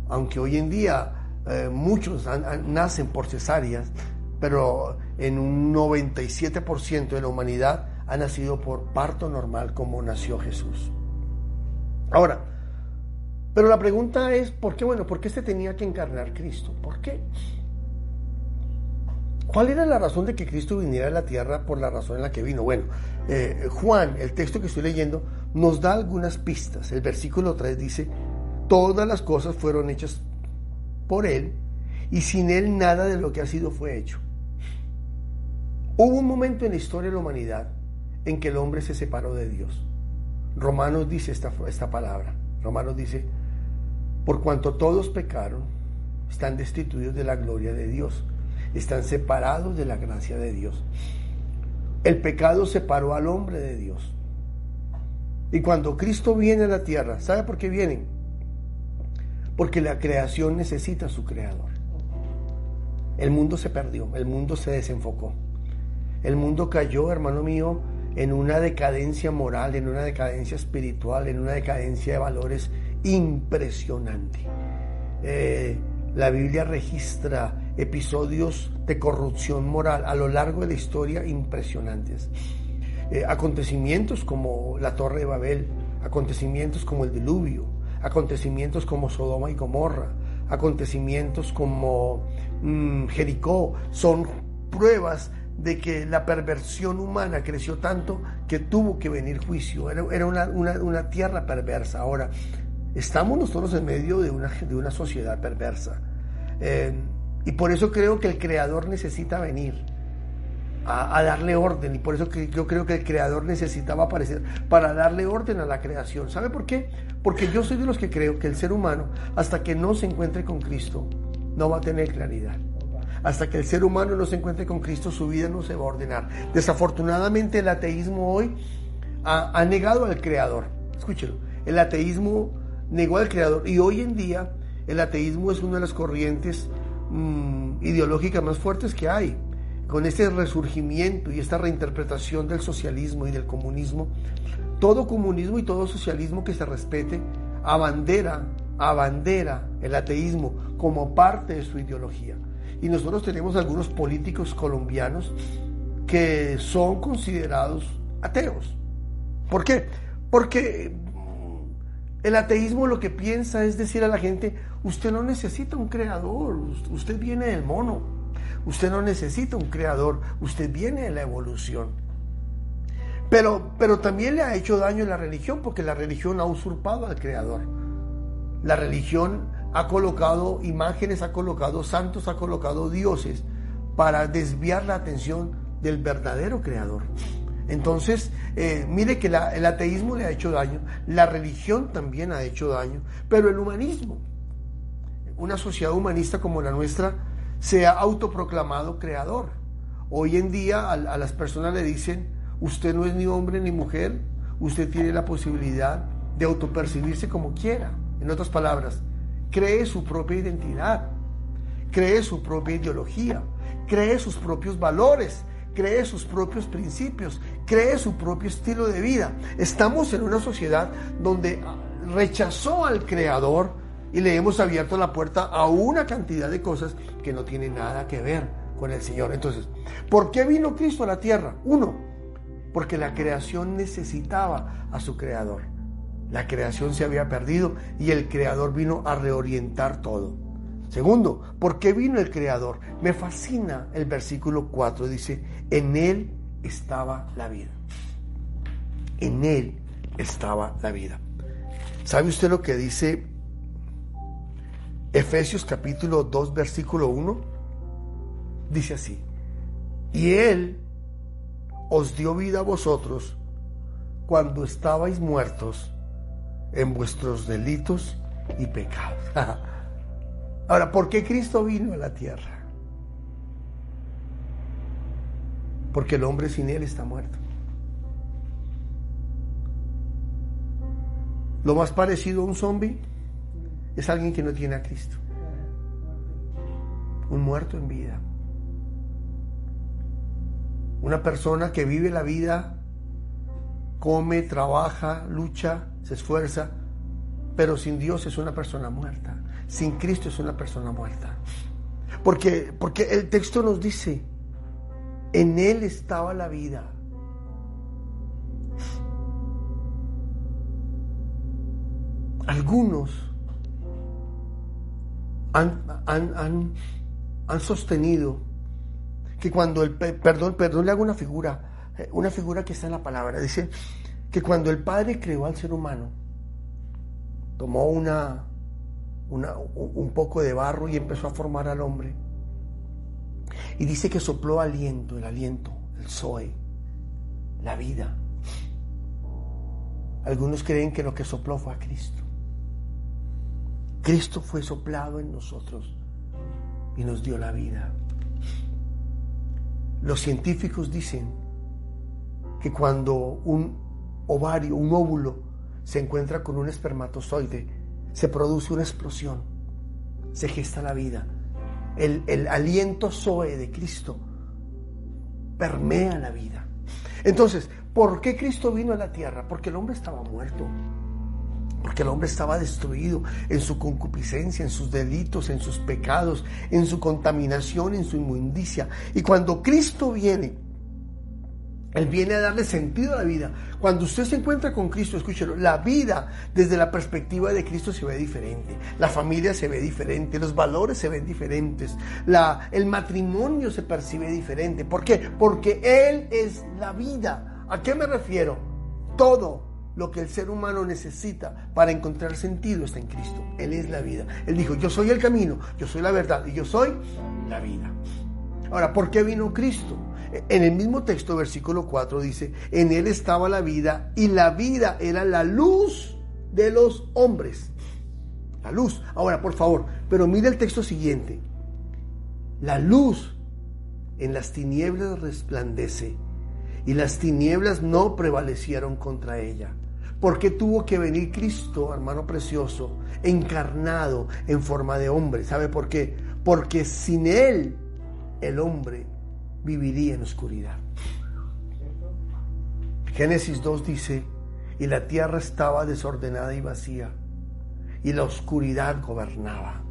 Aunque hoy en día eh, muchos nacen por cesáreas, pero en un 97% de la humanidad ha nacido por parto normal como nació Jesús. Ahora, pero la pregunta es, ¿por qué? Bueno, ¿por qué se tenía que encarnar Cristo? ¿Por qué? ¿Cuál era la razón de que Cristo viniera a la tierra por la razón en la que vino? Bueno, eh, Juan, el texto que estoy leyendo, nos da algunas pistas. El versículo 3 dice, todas las cosas fueron hechas por Él y sin Él nada de lo que ha sido fue hecho. Hubo un momento en la historia de la humanidad en que el hombre se separó de Dios. Romanos dice esta, esta palabra. Romanos dice, por cuanto todos pecaron, están destituidos de la gloria de Dios, están separados de la gracia de Dios. El pecado separó al hombre de Dios. Y cuando Cristo viene a la tierra, ¿sabe por qué viene? Porque la creación necesita a su creador. El mundo se perdió, el mundo se desenfocó. El mundo cayó, hermano mío, en una decadencia moral, en una decadencia espiritual, en una decadencia de valores impresionante. Eh, la Biblia registra episodios de corrupción moral a lo largo de la historia impresionantes. Eh, acontecimientos como la Torre de Babel, acontecimientos como el diluvio, acontecimientos como Sodoma y Gomorra, acontecimientos como mm, Jericó, son pruebas de que la perversión humana creció tanto que tuvo que venir juicio. Era, una, tierra perversa. Ahora, estamos nosotros en medio de una, sociedad perversa. Eh, y por eso creo que el Creador necesita venir a, darle orden. Y por eso que yo creo que el Creador necesitaba aparecer para darle orden a la creación. ¿Sabe por qué? Porque yo soy de los que creo que el ser humano, hasta que no se encuentre con Cristo, no va a tener claridad. Hasta que el ser humano no se encuentre con Cristo, su vida no se va a ordenar. Desafortunadamente el ateísmo hoy ha, negado al Creador. Escúchelo, el ateísmo negó al Creador y hoy en día el ateísmo es una de las corrientes mm, ideológicas más fuertes que hay. Con este resurgimiento y esta reinterpretación del socialismo y del comunismo, todo comunismo y todo socialismo que se respete abandera, abandera el ateísmo como parte de su ideología. Y nosotros tenemos algunos políticos colombianos que son considerados ateos. ¿Por qué? Porque el ateísmo lo que piensa es decir a la gente, usted no necesita un creador, usted viene del mono, usted no necesita un creador, usted viene de la evolución. Pero, pero también le ha hecho daño la religión porque la religión ha usurpado al creador. La religión ha colocado imágenes, ha colocado santos, ha colocado dioses para desviar la atención del verdadero creador. Entonces, eh, mire que el ateísmo le ha hecho daño, la religión también ha hecho daño, pero el humanismo, una sociedad humanista como la nuestra, se ha autoproclamado creador. Hoy en día a, a las personas le dicen, usted no es ni hombre ni mujer, usted tiene la posibilidad de autopercibirse como quiera. En otras palabras, cree su propia identidad, cree su propia ideología, cree sus propios valores, cree sus propios principios, cree su propio estilo de vida. Estamos en una sociedad donde rechazó al Creador y le hemos abierto la puerta a una cantidad de cosas que no tienen nada que ver con el Señor. Entonces, ¿por qué vino Cristo a la tierra? Uno, porque la creación necesitaba a su Creador. La creación se había perdido y el Creador vino a reorientar todo. Segundo, ¿por qué vino el Creador? Me fascina el versículo 4, dice, en Él estaba la vida. En Él estaba la vida. ¿Sabe usted lo que dice Efesios capítulo 2, versículo 1? Dice así, y Él os dio vida a vosotros cuando estabais muertos en vuestros delitos y pecados. Ahora, ¿por qué Cristo vino a la tierra? Porque el hombre sin Él está muerto. Lo más parecido a un zombie es alguien que no tiene a Cristo. Un muerto en vida. Una persona que vive la vida, come, trabaja, lucha, se esfuerza, pero sin Dios es una persona muerta. Sin Cristo es una persona muerta. Porque, porque el texto nos dice, en Él estaba la vida. Algunos han, han, han sostenido que cuando el, perdón, perdón, le hago una figura, una figura que está en la palabra, dice que cuando el Padre creó al ser humano, tomó una, una, un poco de barro y empezó a formar al hombre. Y dice que sopló aliento, el aliento, el Zoe, la vida. Algunos creen que lo que sopló fue a Cristo. Cristo fue soplado en nosotros y nos dio la vida. Los científicos dicen que cuando un ovario, un óvulo, se encuentra con un espermatozoide, se produce una explosión, se gesta la vida. El, el aliento Zoe de Cristo permea la vida. Entonces, ¿por qué Cristo vino a la tierra? Porque el hombre estaba muerto porque el hombre estaba destruido en su concupiscencia, en sus delitos, en sus pecados, en su contaminación, en su inmundicia. Y cuando Cristo viene, Él viene a darle sentido a la vida. Cuando usted se encuentra con Cristo, escúchelo, la vida desde la perspectiva de Cristo se ve diferente. La familia se ve diferente, los valores se ven diferentes, el matrimonio se percibe diferente. ¿Por qué? Porque Él es la vida. ¿A qué me refiero? Todo lo que el ser humano necesita para encontrar sentido está en Cristo. Él es la vida. Él dijo, yo soy el camino, yo soy la verdad y yo soy la vida. Ahora, ¿por qué vino Cristo? En el mismo texto, versículo 4 dice, en Él estaba la vida y la vida era la luz de los hombres. La luz. Ahora, por favor, pero mire el texto siguiente. La luz en las tinieblas resplandece y las tinieblas no prevalecieron contra ella. ¿Por qué tuvo que venir Cristo, hermano precioso, encarnado en forma de hombre? ¿Sabe por qué? Porque sin Él el hombre viviría en oscuridad. Génesis 2 dice, y la tierra estaba desordenada y vacía, y la oscuridad gobernaba.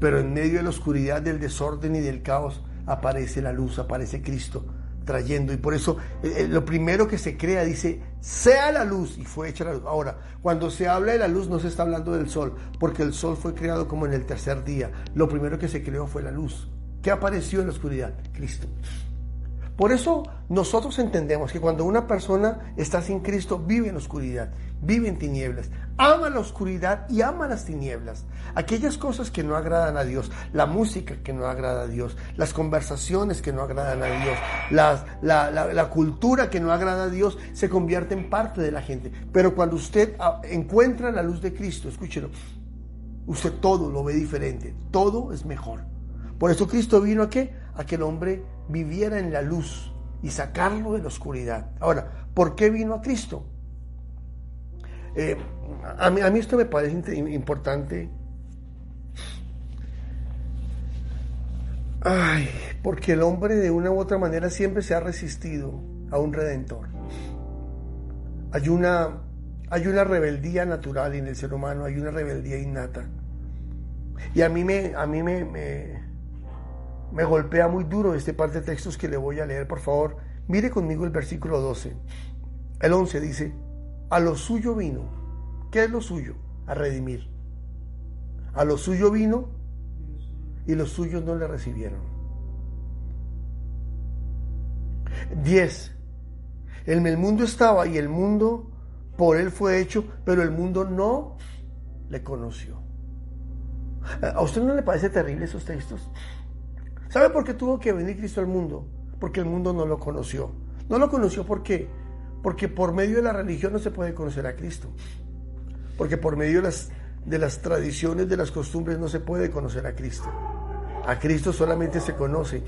Pero en medio de la oscuridad, del desorden y del caos, aparece la luz, aparece Cristo trayendo. Y por eso eh, eh, lo primero que se crea dice, sea la luz y fue hecha la luz. Ahora, cuando se habla de la luz no se está hablando del sol, porque el sol fue creado como en el tercer día. Lo primero que se creó fue la luz. ¿Qué apareció en la oscuridad? Cristo. Por eso nosotros entendemos que cuando una persona está sin Cristo, vive en oscuridad, vive en tinieblas, ama la oscuridad y ama las tinieblas. Aquellas cosas que no agradan a Dios, la música que no agrada a Dios, las conversaciones que no agradan a Dios, la, cultura que no agrada a Dios, se convierte en parte de la gente. Pero cuando usted ah, encuentra la luz de Cristo, escúchelo, usted todo lo ve diferente, todo es mejor. Por eso Cristo vino a qué? A que el hombre viviera en la luz y sacarlo de la oscuridad. Ahora, ¿por qué vino a Cristo? Eh, a, mí, a mí esto me parece importante. Ay, porque el hombre de una u otra manera siempre se ha resistido a un redentor. Hay una, hay una rebeldía natural en el ser humano, hay una rebeldía innata. Y a mí me, a mí me, me golpea muy duro este par de textos que le voy a leer, por favor. Mire conmigo el versículo 12. El 11 dice, a lo suyo vino. ¿Qué es lo suyo? A redimir. A lo suyo vino y los suyos no le recibieron. 10. En el mundo estaba y el mundo por él fue hecho, pero el mundo no le conoció. ¿A usted no le parece terrible esos textos? ¿Sabe por qué tuvo que venir Cristo al mundo? Porque el mundo no lo conoció. No lo conoció ¿por qué? Porque por medio de la religión no se puede conocer a Cristo. Porque por medio de las, de las tradiciones, de las costumbres, no se puede conocer a Cristo. A Cristo solamente se conoce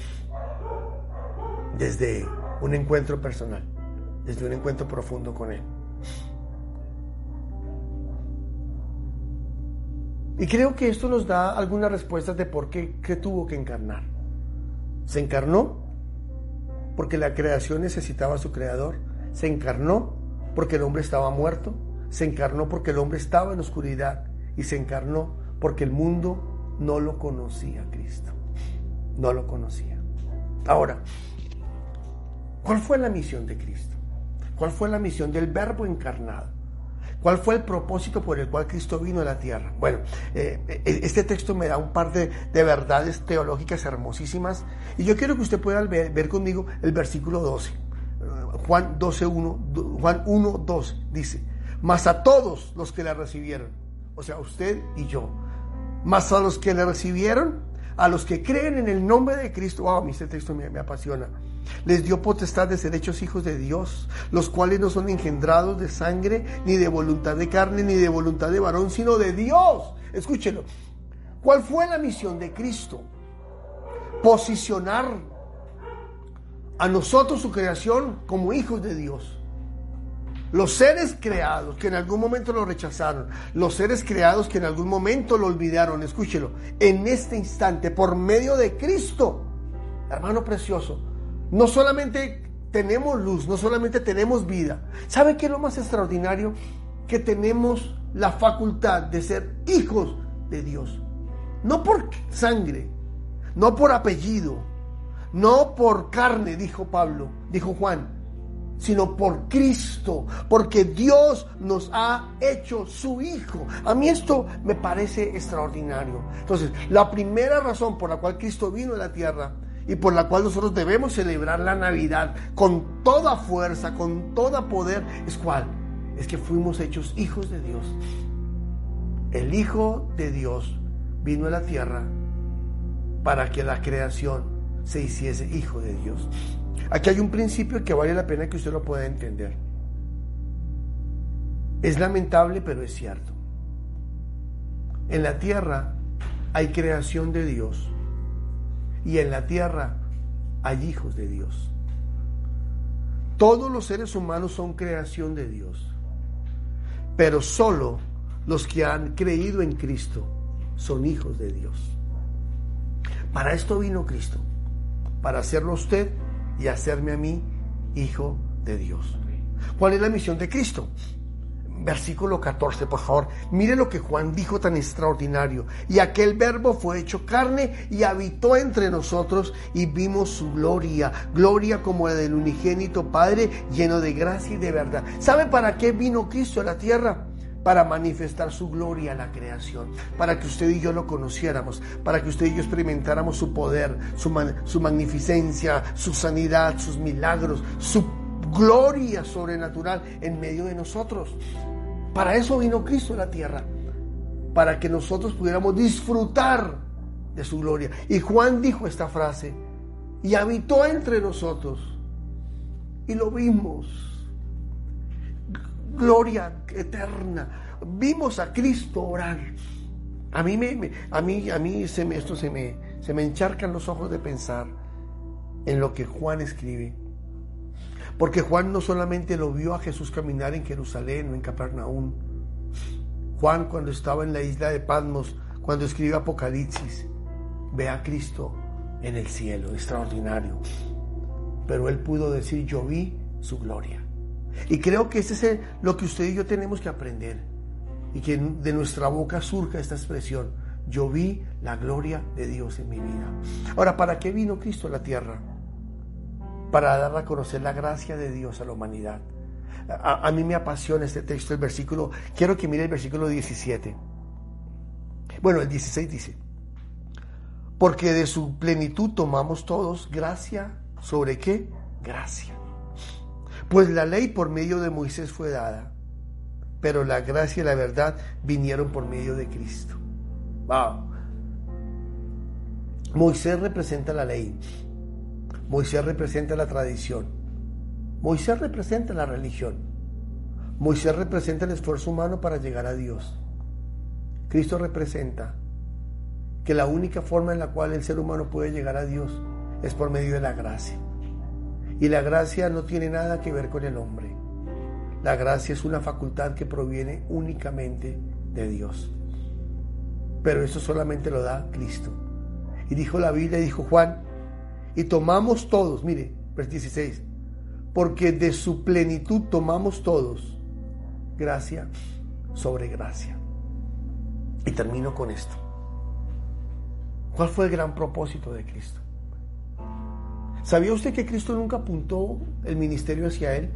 desde un encuentro personal, desde un encuentro profundo con Él. Y creo que esto nos da algunas respuestas de por qué, qué tuvo que encarnar. Se encarnó porque la creación necesitaba a su creador. Se encarnó porque el hombre estaba muerto. Se encarnó porque el hombre estaba en oscuridad. Y se encarnó porque el mundo no lo conocía Cristo. No lo conocía. Ahora, ¿cuál fue la misión de Cristo? ¿Cuál fue la misión del verbo encarnado? ¿Cuál fue el propósito por el cual Cristo vino a la tierra? Bueno, eh, eh, este texto me da un par de, verdades teológicas hermosísimas y yo quiero que usted pueda ver, conmigo el versículo 12. Juan 12, 1, Juan 1, 2 dice, mas a todos los que le recibieron, o sea, usted y yo, mas a los que le recibieron, a los que creen en el nombre de Cristo, wow, este texto me apasiona les dio potestad de ser hechos hijos de Dios, los cuales no son engendrados de sangre, ni de voluntad de carne, ni de voluntad de varón, sino de Dios. Escúchelo. ¿Cuál fue la misión de Cristo? Posicionar a nosotros, su creación, como hijos de Dios. Los seres creados que en algún momento lo rechazaron, los seres creados que en algún momento lo olvidaron, escúchelo, en este instante, por medio de Cristo, hermano precioso, no solamente tenemos luz, no solamente tenemos vida. ¿Sabe qué es lo más extraordinario? Que tenemos la facultad de ser hijos de Dios. No por sangre, no por apellido, no por carne, dijo Pablo, dijo Juan, sino por Cristo, porque Dios nos ha hecho su Hijo. A mí esto me parece extraordinario. Entonces, la primera razón por la cual Cristo vino a la tierra y por la cual nosotros debemos celebrar la Navidad con toda fuerza, con todo poder, es cuál? Es que fuimos hechos hijos de Dios. El Hijo de Dios vino a la tierra para que la creación se hiciese hijo de Dios. Aquí hay un principio que vale la pena que usted lo pueda entender. Es lamentable, pero es cierto. En la tierra hay creación de Dios y en la tierra hay hijos de Dios. Todos los seres humanos son creación de Dios, pero solo los que han creído en Cristo son hijos de Dios. Para esto vino Cristo, para hacerlo usted y hacerme a mí hijo de Dios. ¿Cuál es la misión de Cristo? Versículo 14, por favor. Mire lo que Juan dijo tan extraordinario. Y aquel verbo fue hecho carne y habitó entre nosotros y vimos su gloria, gloria como la del unigénito Padre, lleno de gracia y de verdad. ¿Sabe para qué vino Cristo a la tierra? para manifestar su gloria a la creación, para que usted y yo lo conociéramos, para que usted y yo experimentáramos su poder, su, su magnificencia, su sanidad, sus milagros, su gloria sobrenatural en medio de nosotros. Para eso vino Cristo a la tierra, para que nosotros pudiéramos disfrutar de su gloria. Y Juan dijo esta frase, y habitó entre nosotros, y lo vimos gloria eterna. Vimos a Cristo orar. A mí, me, a mí, a mí se me, esto se me, se me encharcan los ojos de pensar en lo que Juan escribe. Porque Juan no solamente lo vio a Jesús caminar en Jerusalén o en Capernaum. Juan cuando estaba en la isla de Patmos, cuando escribe Apocalipsis, ve a Cristo en el cielo, extraordinario. Pero él pudo decir, yo vi su gloria. Y creo que ese es lo que usted y yo tenemos que aprender. Y que de nuestra boca surja esta expresión. Yo vi la gloria de Dios en mi vida. Ahora, ¿para qué vino Cristo a la tierra? Para dar a conocer la gracia de Dios a la humanidad. A, mí me apasiona este texto, el versículo. Quiero que mire el versículo 17. Bueno, el 16 dice. Porque de su plenitud tomamos todos gracia sobre qué? Gracia. Pues la ley por medio de Moisés fue dada, pero la gracia y la verdad vinieron por medio de Cristo. Wow. Moisés representa la ley. Moisés representa la tradición. Moisés representa la religión. Moisés representa el esfuerzo humano para llegar a Dios. Cristo representa que la única forma en la cual el ser humano puede llegar a Dios es por medio de la gracia. Y la gracia no tiene nada que ver con el hombre. La gracia es una facultad que proviene únicamente de Dios. Pero eso solamente lo da Cristo. Y dijo la Biblia, dijo Juan, y tomamos todos, mire, versículo 16, porque de su plenitud tomamos todos gracia sobre gracia. Y termino con esto. ¿Cuál fue el gran propósito de Cristo? ¿Sabía usted que Cristo nunca apuntó el ministerio hacia Él?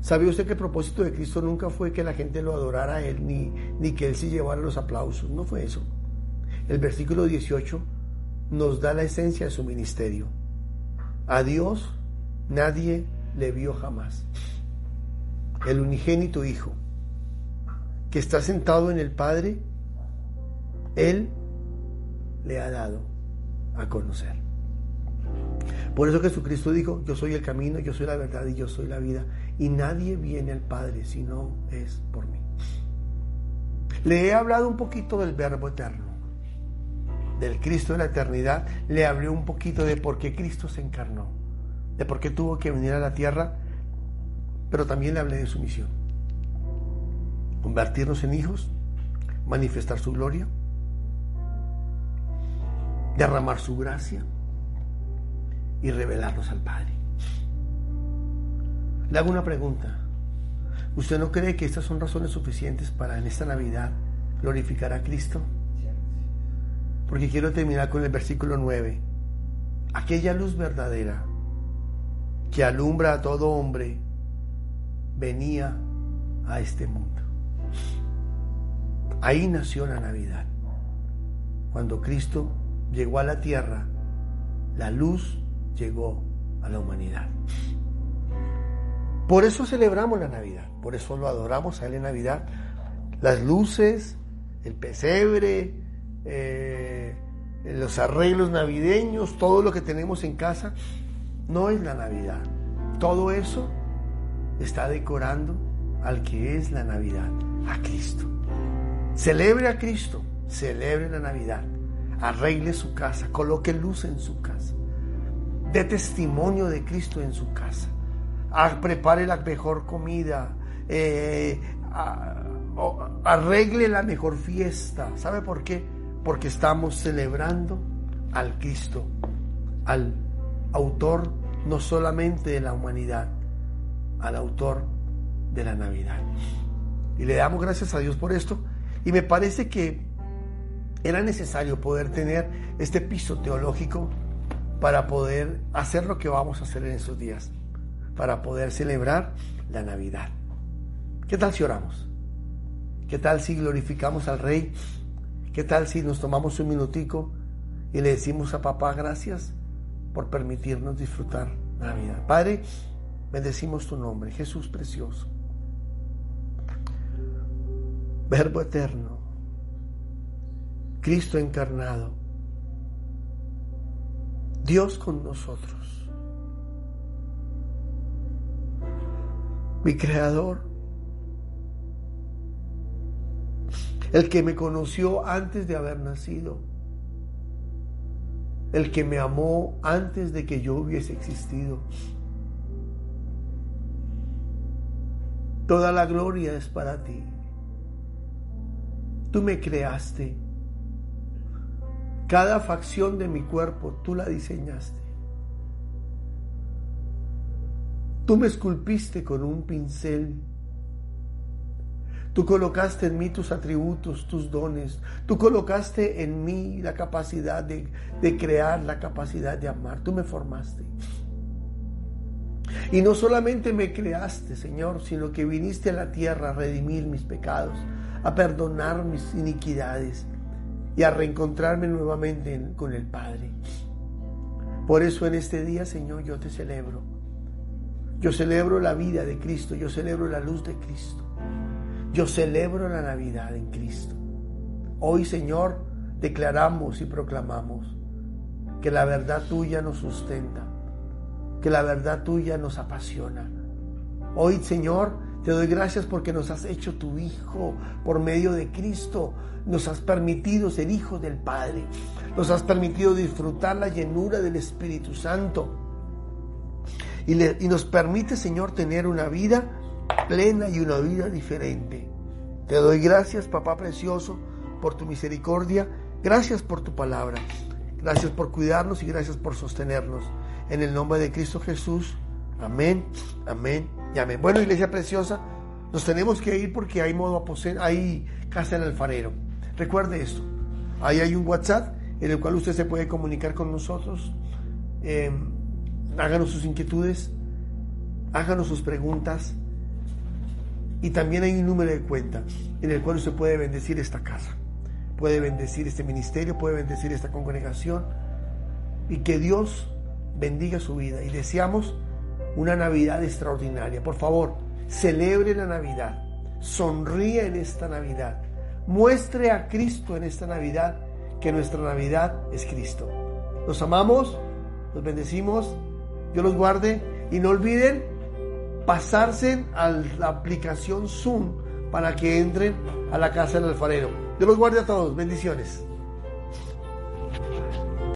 ¿Sabía usted que el propósito de Cristo nunca fue que la gente lo adorara a Él, ni, ni que Él se llevara los aplausos? No fue eso. El versículo 18 nos da la esencia de su ministerio. A Dios nadie le vio jamás. El unigénito Hijo, que está sentado en el Padre, Él le ha dado a conocer. Por eso Jesucristo dijo, yo soy el camino, yo soy la verdad y yo soy la vida. Y nadie viene al Padre si no es por mí. Le he hablado un poquito del verbo eterno, del Cristo de la eternidad. Le hablé un poquito de por qué Cristo se encarnó, de por qué tuvo que venir a la tierra, pero también le hablé de su misión. Convertirnos en hijos, manifestar su gloria, derramar su gracia y revelarlos al Padre. Le hago una pregunta. ¿Usted no cree que estas son razones suficientes para en esta Navidad glorificar a Cristo? Porque quiero terminar con el versículo 9. Aquella luz verdadera que alumbra a todo hombre venía a este mundo. Ahí nació la Navidad. Cuando Cristo llegó a la tierra, la luz llegó a la humanidad. Por eso celebramos la Navidad, por eso lo adoramos a Él Navidad. Las luces, el pesebre, eh, los arreglos navideños, todo lo que tenemos en casa, no es la Navidad. Todo eso está decorando al que es la Navidad, a Cristo. Celebre a Cristo, celebre la Navidad, arregle su casa, coloque luz en su casa dé testimonio de Cristo en su casa. prepare la mejor comida. Eh, arregle la mejor fiesta. ¿Sabe por qué? Porque estamos celebrando al Cristo, al autor no solamente de la humanidad, al autor de la Navidad. Y le damos gracias a Dios por esto. Y me parece que era necesario poder tener este piso teológico para poder hacer lo que vamos a hacer en esos días, para poder celebrar la Navidad. ¿Qué tal si oramos? ¿Qué tal si glorificamos al Rey? ¿Qué tal si nos tomamos un minutico y le decimos a papá gracias por permitirnos disfrutar la vida? Padre, bendecimos tu nombre, Jesús precioso. Verbo eterno, Cristo encarnado, Dios con nosotros, mi creador, el que me conoció antes de haber nacido, el que me amó antes de que yo hubiese existido. Toda la gloria es para ti. Tú me creaste. Cada facción de mi cuerpo tú la diseñaste. Tú me esculpiste con un pincel Tú colocaste en mí tus atributos, tus dones. Tú colocaste en mí la capacidad de, crear, la capacidad de amar. Tú me formaste. Y no solamente me creaste, Señor, sino que viniste a la tierra a redimir mis pecados, a perdonar mis iniquidades y a reencontrarme nuevamente con el Padre. Por eso en este día, Señor, yo te celebro. Yo celebro la vida de Cristo, yo celebro la luz de Cristo. Yo celebro la Navidad en Cristo. Hoy, Señor, declaramos y proclamamos que la verdad tuya nos sustenta, que la verdad tuya nos apasiona. Hoy, Señor, te doy gracias porque nos has hecho tu Hijo por medio de Cristo. Nos has permitido ser hijos del Padre. Nos has permitido disfrutar la llenura del Espíritu Santo. Y, y nos permite, Señor, tener una vida plena y una vida diferente. Te doy gracias, papá precioso, por tu misericordia. Gracias por tu palabra. Gracias por cuidarnos y gracias por sostenernos. En el nombre de Cristo Jesús. Amén, amén y amén. Bueno, iglesia preciosa, nos tenemos que ir porque hay modo aposento, hay casa del alfarero. Recuerde esto. Ahí hay un WhatsApp en el cual usted se puede comunicar con nosotros. Eh, háganos sus inquietudes, háganos sus preguntas y también hay un número de cuenta en el cual usted puede bendecir esta casa, puede bendecir este ministerio, puede bendecir esta congregación y que Dios bendiga su vida. Y deseamos una Navidad extraordinaria. Por favor, celebre la Navidad, sonríe en esta Navidad, muestre a Cristo en esta Navidad que nuestra Navidad es Cristo. Los amamos, los bendecimos, Dios los guarde y no olviden pasarse a la aplicación Zoom para que entren a la casa del alfarero. Dios los guarde a todos. Bendiciones.